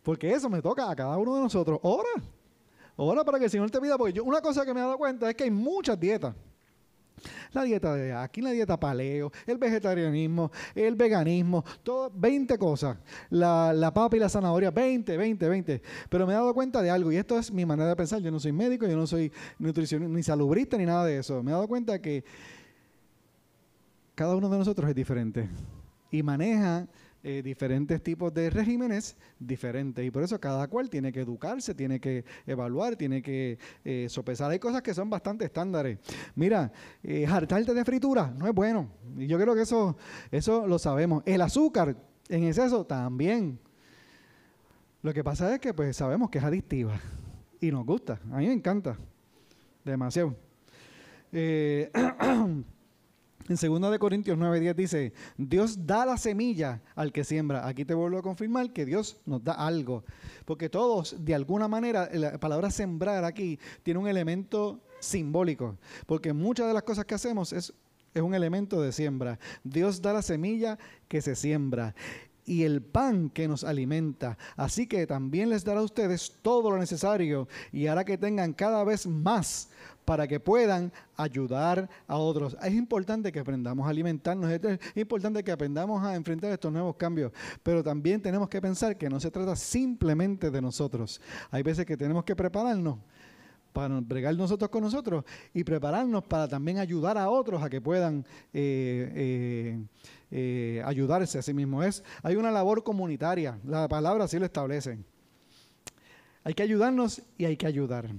S1: Porque eso me toca a cada uno de nosotros. Ora. Ora para que el Señor te pida. Porque yo, una cosa que me he dado cuenta es que hay muchas dietas. La dieta de aquí, la dieta paleo, el vegetarianismo, el veganismo, todo, 20 cosas. La, la, papa y la zanahoria, 20, 20, 20. Pero me he dado cuenta de algo, y esto es mi manera de pensar. Yo no soy médico, yo no soy nutricionista, ni salubrista, ni nada de eso. Me he dado cuenta que cada uno de nosotros es diferente y maneja eh, diferentes tipos de regímenes diferentes. Y por eso cada cual tiene que educarse, tiene que evaluar, tiene que eh, sopesar. Hay cosas que son bastante estándares. Mira, eh, hartarte de fritura no es bueno. Y yo creo que eso, eso lo sabemos. El azúcar en exceso también. Lo que pasa es que pues sabemos que es adictiva. Y nos gusta, a mí me encanta, demasiado. Eh, en 2 de Corintios 9:10 dice, Dios da la semilla al que siembra. Aquí te vuelvo a confirmar que Dios nos da algo. Porque todos, de alguna manera, la palabra sembrar aquí tiene un elemento simbólico. Porque muchas de las cosas que hacemos es, es un elemento de siembra. Dios da la semilla que se siembra y el pan que nos alimenta. Así que también les dará a ustedes todo lo necesario y hará que tengan cada vez más para que puedan ayudar a otros. Es importante que aprendamos a alimentarnos, es importante que aprendamos a enfrentar estos nuevos cambios, pero también tenemos que pensar que no se trata simplemente de nosotros. Hay veces que tenemos que prepararnos para bregar nosotros con nosotros y prepararnos para también ayudar a otros a que puedan eh, eh, eh, ayudarse a sí mismos. Hay una labor comunitaria, la palabra así lo establece. Hay que ayudarnos y hay que ayudar.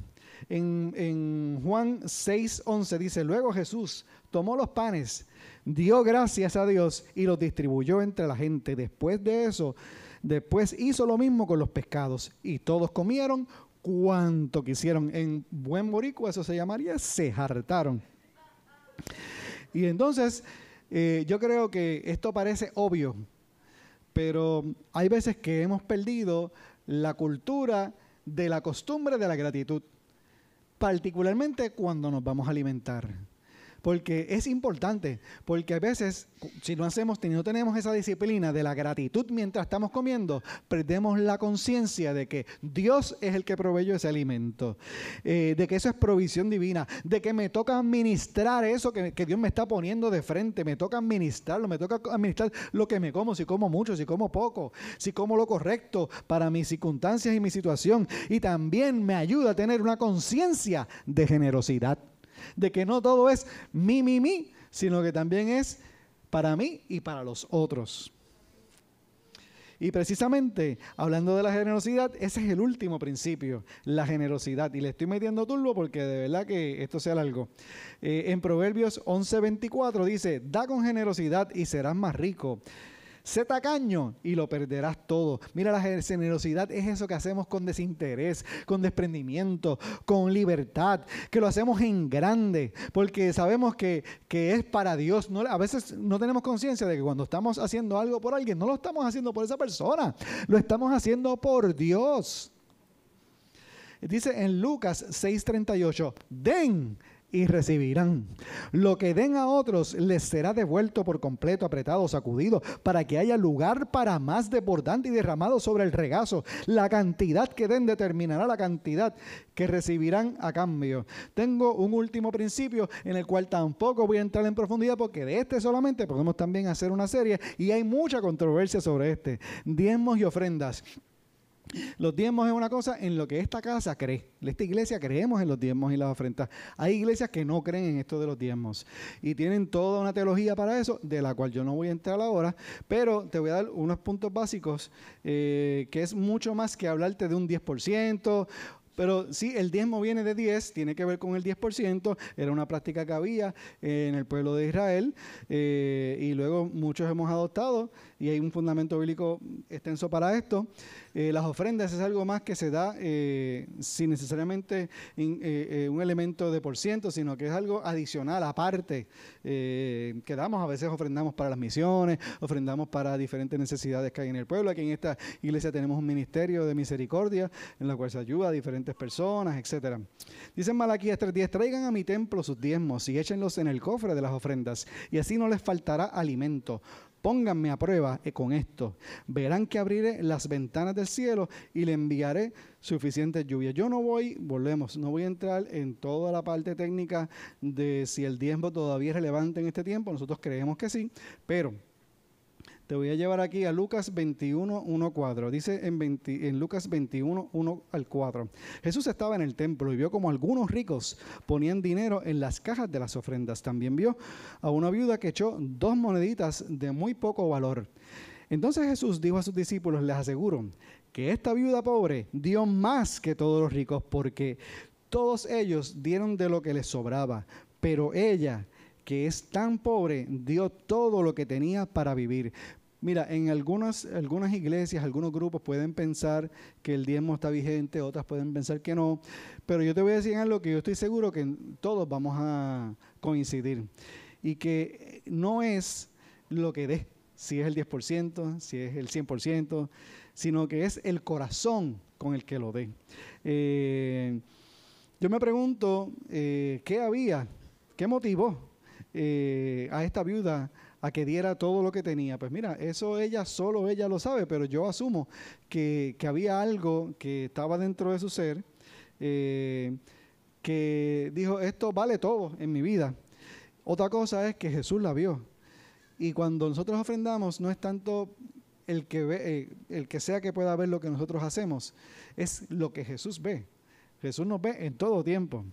S1: En, en Juan 6:11 dice, luego Jesús tomó los panes, dio gracias a Dios y los distribuyó entre la gente. Después de eso, después hizo lo mismo con los pescados y todos comieron cuanto quisieron. En buen boricua eso se llamaría, se hartaron. Y entonces eh, yo creo que esto parece obvio, pero hay veces que hemos perdido la cultura de la costumbre de la gratitud particularmente cuando nos vamos a alimentar. Porque es importante, porque a veces, si no hacemos, no tenemos esa disciplina de la gratitud mientras estamos comiendo, perdemos la conciencia de que Dios es el que proveyó ese alimento, eh, de que eso es provisión divina, de que me toca administrar eso que, que, Dios me está poniendo de frente, me toca administrarlo, me toca administrar lo que me como, si como mucho, si como poco, si como lo correcto para mis circunstancias y mi situación. Y también me ayuda a tener una conciencia de generosidad de que no todo es mi, mi, mi, sino que también es para mí y para los otros. Y precisamente, hablando de la generosidad, ese es el último principio, la generosidad. Y le estoy metiendo turbo porque de verdad que esto sea algo. Eh, en Proverbios 11:24 dice, da con generosidad y serás más rico. Sé tacaño y lo perderás todo. Mira, la generosidad es eso que hacemos con desinterés, con desprendimiento, con libertad, que lo hacemos en grande, porque sabemos que, es para Dios. No, a veces no tenemos conciencia de que cuando estamos haciendo algo por alguien, no lo estamos haciendo por esa persona, lo estamos haciendo por Dios. Dice en Lucas 6:38, den y recibirán. Lo que den a otros les será devuelto por completo, apretado, sacudido, para que haya lugar para más desbordante y derramado sobre el regazo. La cantidad que den determinará la cantidad que recibirán a cambio. Tengo un último principio en el cual tampoco voy a entrar en profundidad porque de este solamente podemos también hacer una serie y hay mucha controversia sobre este. Diezmos y ofrendas. Los diezmos es una cosa en lo que esta casa cree. Esta iglesia creemos en los diezmos y las ofrendas. Hay iglesias que no creen en esto de los diezmos y tienen toda una teología para eso, de la cual yo no voy a entrar ahora, pero te voy a dar unos puntos básicos eh, que es mucho más que hablarte de un 10% pero sí, el diezmo viene de 10, tiene que ver con el 10%, era una práctica que había en el pueblo de Israel eh, y luego muchos hemos adoptado y hay un fundamento bíblico extenso para esto. Eh, las ofrendas es algo más que se da eh, sin necesariamente eh, un elemento de por ciento, sino que es algo adicional, aparte, que damos. A veces ofrendamos para las misiones, ofrendamos para diferentes necesidades que hay en el pueblo. Aquí en esta iglesia tenemos un ministerio de misericordia en la cual se ayuda a diferentes personas, etcétera. Dice Malaquías 3.10, traigan a mi templo sus diezmos y échenlos en el cofre de las ofrendas, y así no les faltará alimento Pónganme a prueba eh, con esto. Verán que abriré las ventanas del cielo y le enviaré suficiente lluvia. Yo no voy, volvemos, no voy a entrar en toda la parte técnica de si el diezmo todavía es relevante en este tiempo. Nosotros creemos que sí, pero te voy a llevar aquí a Lucas 21, 1, 4. Dice en, en Lucas 21, 1 al 4. Jesús estaba en el templo y vio como algunos ricos ponían dinero en las cajas de las ofrendas. También vio a una viuda que echó dos moneditas de muy poco valor. Entonces Jesús dijo a sus discípulos, les aseguro, que esta viuda pobre dio más que todos los ricos porque todos ellos dieron de lo que les sobraba, pero ella que es tan pobre, dio todo lo que tenía para vivir. Mira, en algunas, algunas iglesias, algunos grupos pueden pensar que el diezmo está vigente, otras pueden pensar que no, pero yo te voy a decir algo que yo estoy seguro que todos vamos a coincidir y que no es lo que dé, si es el 10%, si es el 100%, sino que es el corazón con el que lo dé. Eh, yo me pregunto, eh, ¿qué había? ¿Qué motivó eh, a esta viuda a que diera todo lo que tenía. Pues mira, eso ella, solo ella lo sabe, pero yo asumo que, había algo que estaba dentro de su ser eh, que dijo, esto vale todo en mi vida. Otra cosa es que Jesús la vio. Y cuando nosotros ofrendamos, no es tanto el que, eh, el que sea que pueda ver lo que nosotros hacemos, es lo que Jesús ve. Jesús nos ve en todo tiempo.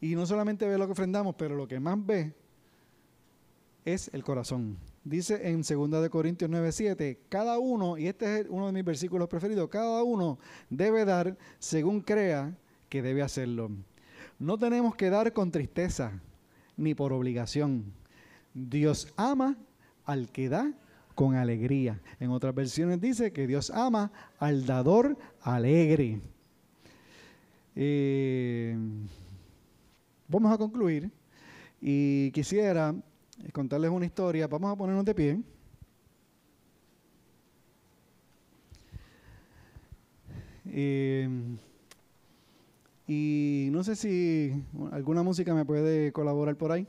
S1: Y no solamente ve lo que ofrendamos, pero lo que más ve es el corazón. Dice en 2 de Corintios 9:7, cada uno, y este es uno de mis versículos preferidos, cada uno debe dar según crea que debe hacerlo. No tenemos que dar con tristeza ni por obligación. Dios ama al que da con alegría. En otras versiones dice que Dios ama al dador alegre. Eh, vamos a concluir y quisiera contarles una historia. Vamos a ponernos de pie. Eh, y no sé si alguna música me puede colaborar por ahí.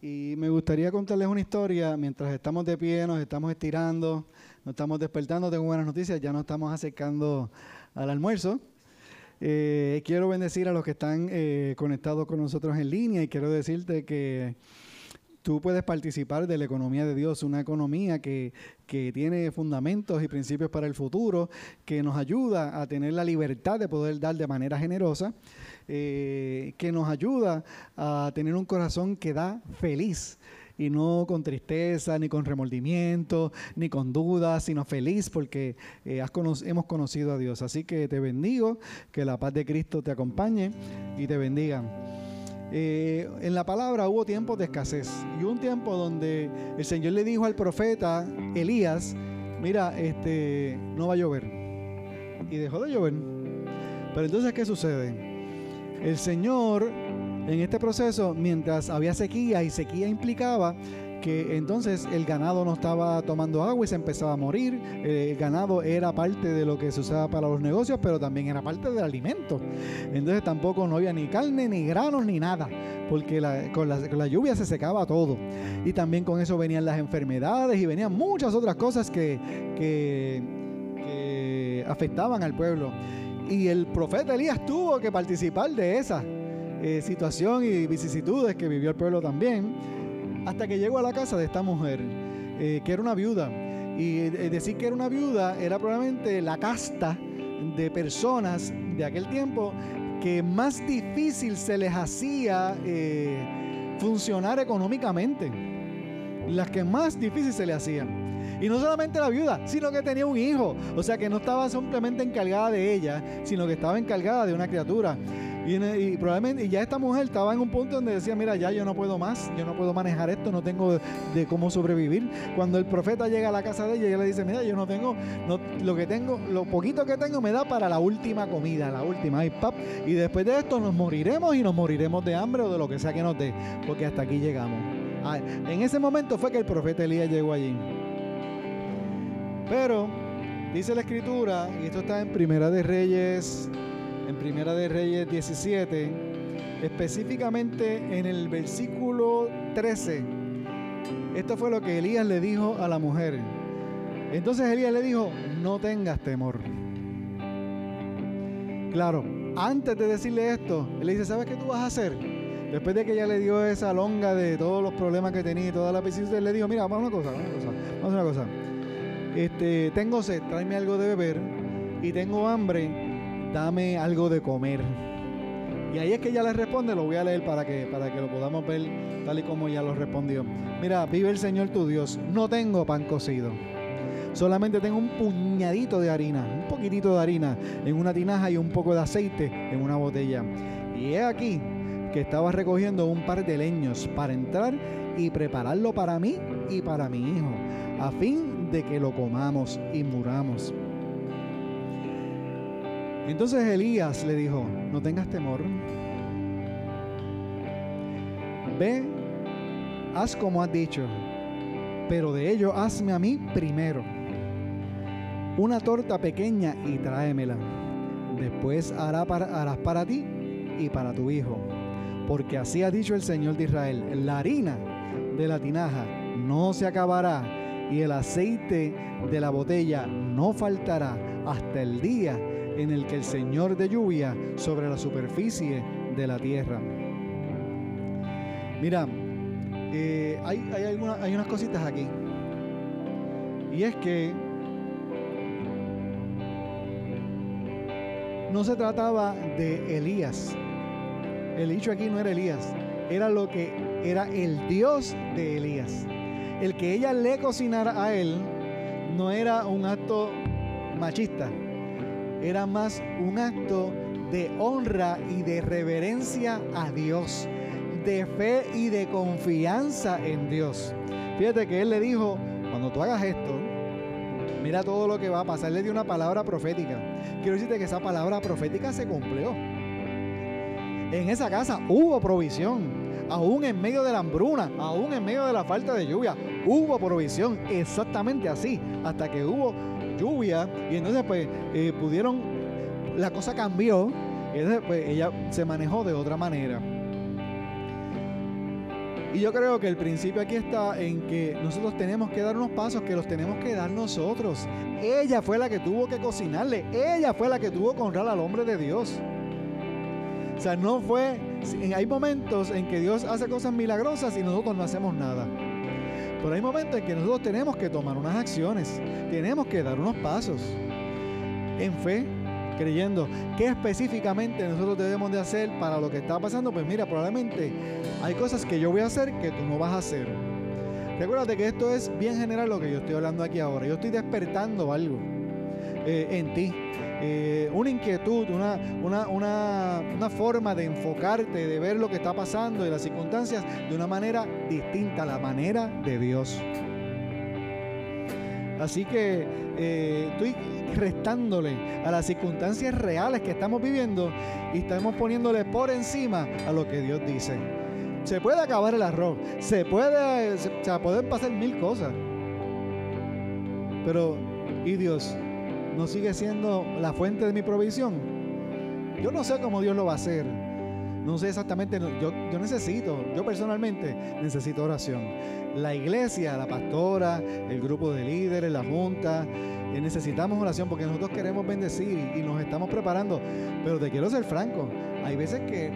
S1: Y me gustaría contarles una historia mientras estamos de pie, nos estamos estirando, nos estamos despertando. Tengo buenas noticias, ya nos estamos acercando al almuerzo. Eh, quiero bendecir a los que están eh, conectados con nosotros en línea y quiero decirte que tú puedes participar de la economía de Dios, una economía que, tiene fundamentos y principios para el futuro, que nos ayuda a tener la libertad de poder dar de manera generosa, eh, que nos ayuda a tener un corazón que da feliz y no con tristeza, ni con remordimiento, ni con dudas, sino feliz porque eh, hemos conocido a Dios. Así que te bendigo, que la paz de Cristo te acompañe y te bendiga. Eh, en la palabra hubo tiempos de escasez y un tiempo donde el Señor le dijo al profeta Elías, mira, este, no va a llover. Y dejó de llover. Pero entonces, ¿qué sucede? El Señor en este proceso, mientras había sequía y sequía implicaba que entonces el ganado no estaba tomando agua y se empezaba a morir. El ganado era parte de lo que se usaba para los negocios, pero también era parte del alimento. Entonces tampoco no había ni carne, ni granos, ni nada, porque con, la, lluvia se secaba todo. Y también con eso venían las enfermedades y venían muchas otras cosas que, que afectaban al pueblo. Y el profeta Elías tuvo que participar de esa eh, situación y vicisitudes que vivió el pueblo también, hasta que llegó a la casa de esta mujer, eh, que era una viuda. Y eh, decir que era una viuda era probablemente la casta de personas de aquel tiempo que más difícil se les hacía funcionar económicamente. Las que más difícil se le hacían. Y no solamente la viuda, sino que tenía un hijo. O sea que no estaba simplemente encargada de ella, sino que estaba encargada de una criatura. Y, probablemente ya esta mujer estaba en un punto donde decía, mira, ya yo no puedo más, yo no puedo manejar esto, no tengo de, cómo sobrevivir. Cuando el profeta llega a la casa de ella, ella le dice, mira, yo no tengo, no, lo que tengo, lo poquito que tengo me da para la última comida, la última, y, pap, y después de esto nos moriremos y nos moriremos de hambre o de lo que sea que nos dé, porque hasta aquí llegamos. En ese momento fue que el profeta Elías llegó allí. Pero dice la escritura, y esto está en Primera de Reyes, en Primera de Reyes 17, específicamente en el versículo 13. Esto fue lo que Elías le dijo a la mujer. Entonces Elías le dijo, no tengas temor. Claro, antes de decirle esto, él le dice, ¿sabes qué tú vas a hacer? Después de que ella le dio esa longa de todos los problemas que tenía y toda la él le dijo, mira, vamos a una cosa, vamos a una cosa, vamos a una cosa este, tengo sed, tráeme algo de beber y tengo hambre, dame algo de comer. Y ahí es que ella le responde, lo voy a leer para que, para que lo podamos ver tal y como ella lo respondió. Mira, vive el Señor tu Dios, no tengo pan cocido. Solamente tengo un puñadito de harina, un poquitito de harina en una tinaja y un poco de aceite en una botella. Y he aquí que estaba recogiendo un par de leños para entrar y prepararlo para mí y para mi hijo, a fin de que lo comamos y muramos. Entonces Elías le dijo, no tengas temor, ve, haz como has dicho, pero de ello hazme a mí primero una torta pequeña y tráemela. Después harás para ti y para tu hijo. Porque así ha dicho el Señor de Israel, la harina de la tinaja no se acabará y el aceite de la botella no faltará hasta el día en el que el Señor de lluvia sobre la superficie de la tierra. Mira, eh, hay, hay, hay unas cositas aquí. Y es que no se trataba de Elías. El dicho aquí no era Elías, era lo que era el Dios de Elías. El que ella le cocinara a él no era un acto machista, era más un acto de honra y de reverencia a Dios, de fe y de confianza en Dios. Fíjate que él le dijo, cuando tú hagas esto, mira todo lo que va a pasar. Le dio una palabra profética. Quiero decirte que esa palabra profética se cumplió. En esa casa hubo provisión. Aún en medio de la hambruna, aún en medio de la falta de lluvia, hubo provisión. Exactamente así. Hasta que hubo lluvia y entonces pues eh, pudieron, la cosa cambió y entonces pues ella se manejó de otra manera. Y yo creo que el principio aquí está en que nosotros tenemos que dar unos pasos que los tenemos que dar nosotros. Ella fue la que tuvo que cocinarle. Ella fue la que tuvo que honrar al hombre de Dios. O sea, no fue... Hay momentos en que Dios hace cosas milagrosas y nosotros no hacemos nada. Pero hay momentos en que nosotros tenemos que tomar unas acciones. Tenemos que dar unos pasos. En fe, creyendo qué específicamente nosotros debemos de hacer para lo que está pasando, pues mira, probablemente hay cosas que yo voy a hacer que tú no vas a hacer. Recuérdate que esto es bien general lo que yo estoy hablando aquí ahora. Yo estoy despertando algo eh, en ti. Eh, una inquietud, una, una, una, forma de enfocarte, de ver lo que está pasando y las circunstancias de una manera distinta, la manera de Dios. Así que eh, estoy restándole a las circunstancias reales que estamos viviendo y estamos poniéndole por encima a lo que Dios dice. Se puede acabar el arroz, se puede, se, pueden pasar mil cosas. Pero, ¿y Dios? ¿No sigue siendo la fuente de mi provisión? Yo no sé cómo Dios lo va a hacer. No sé exactamente, yo, yo necesito, yo personalmente necesito oración. La iglesia, la pastora, el grupo de líderes, la junta, eh, necesitamos oración porque nosotros queremos bendecir y, nos estamos preparando. Pero te quiero ser franco, hay veces que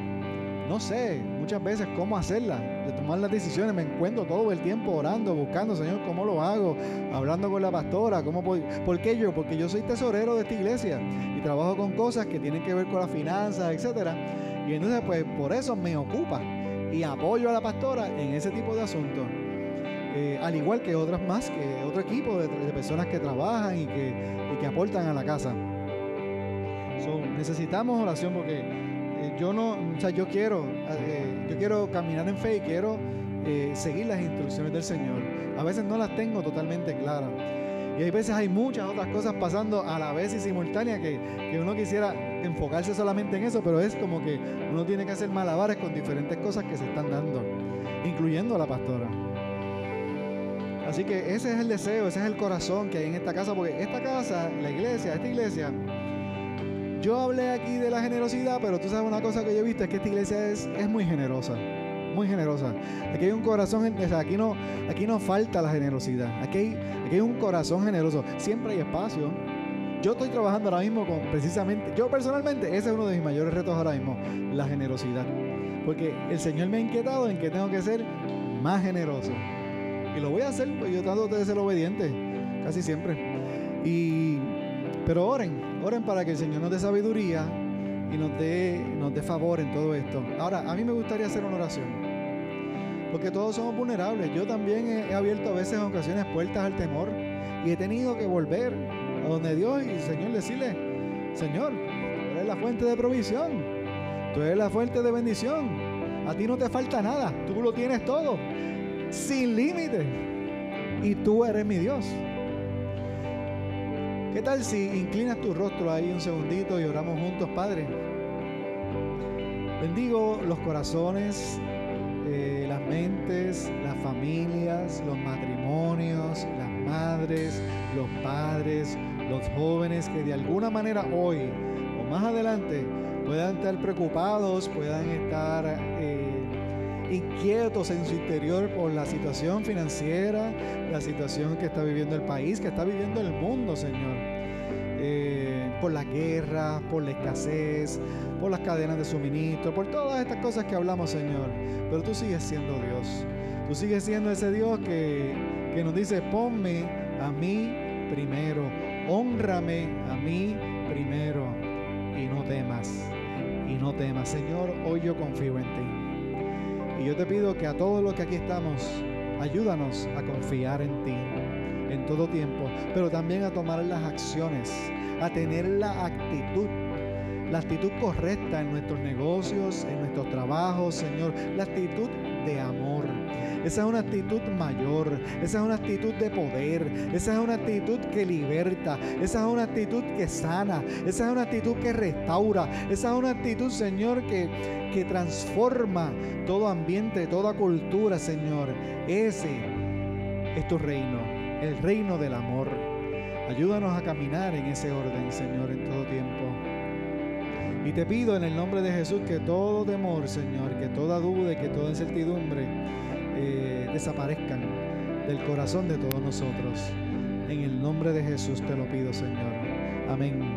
S1: no sé, muchas veces cómo hacerla, de tomar las decisiones. Me encuentro todo el tiempo orando, buscando, Señor, cómo lo hago, hablando con la pastora, cómo ¿por qué yo? Porque yo soy tesorero de esta iglesia y trabajo con cosas que tienen que ver con las finanzas, etcétera. Y entonces, pues por eso me ocupa y apoyo a la pastora en ese tipo de asuntos. Eh, al igual que otras más, que otro equipo de, personas que trabajan y que, que, aportan a la casa. necesitamos oración porque eh, yo no, o sea, yo quiero, eh, yo quiero caminar en fe y quiero seguir las instrucciones del Señor. A veces no las tengo totalmente claras. Y hay veces hay muchas otras cosas pasando a la vez y simultánea que, que, uno quisiera enfocarse solamente en eso, pero es como que uno tiene que hacer malabares con diferentes cosas que se están dando, incluyendo a la pastora. Así que ese es el deseo, ese es el corazón que hay en esta casa, porque esta casa, la iglesia, esta iglesia, yo hablé aquí de la generosidad, pero tú sabes una cosa que yo he visto, es que esta iglesia es, es muy generosa, muy generosa. Aquí hay un corazón, o sea, aquí no, aquí no falta la generosidad, aquí hay, aquí hay un corazón generoso, siempre hay espacio. Yo estoy trabajando ahora mismo con precisamente, yo personalmente, ese es uno de mis mayores retos ahora mismo, la generosidad. Porque el Señor me ha inquietado en que tengo que ser más generoso. Y lo voy a hacer, pues yo trato de ser obediente, casi siempre. Y, pero oren, oren para que el Señor nos dé sabiduría y nos dé, nos dé favor en todo esto. Ahora, a mí me gustaría hacer una oración. Porque todos somos vulnerables. Yo también he, abierto a veces en ocasiones puertas al temor. Y he tenido que volver a donde Dios y el Señor decirle, Señor, tú eres la fuente de provisión. Tú eres la fuente de bendición. A ti no te falta nada. Tú lo tienes todo. sin límite. Y tú eres mi Dios. ¿Qué tal si inclinas tu rostro ahí un segundito y oramos juntos, Padre? Bendigo los corazones, eh, las mentes, las familias, los matrimonios, las madres, los padres, los jóvenes que de alguna manera hoy o más adelante puedan estar preocupados, puedan estar eh, inquietos en su interior por la situación financiera, la situación que está viviendo el país, que está viviendo el mundo, Señor. Eh, por la guerra, por la escasez, por las cadenas de suministro, por todas estas cosas que hablamos, Señor. Pero tú sigues siendo Dios. Tú sigues siendo ese Dios que, que nos dice, ponme a mí primero, honrame a mí primero y no temas, y no temas. Señor, hoy yo confío en ti. Y yo te pido que a todos los que aquí estamos, ayúdanos a confiar en ti en todo tiempo, pero también a tomar las acciones, a tener la actitud la actitud correcta en nuestros negocios, en nuestros trabajos, Señor, la actitud de amor. Esa es una actitud mayor, esa es una actitud de poder, esa es una actitud que liberta, esa es una actitud que sana, esa es una actitud que restaura, esa es una actitud, Señor, que, que transforma todo ambiente, toda cultura, Señor. Ese es tu reino, el reino del amor. Ayúdanos a caminar en ese orden, Señor, en todo tiempo. Y te pido en el nombre de Jesús que todo temor, Señor, que toda duda y que toda incertidumbre desaparezcan del corazón de todos nosotros. En el nombre de Jesús te lo pido, Señor. Amén.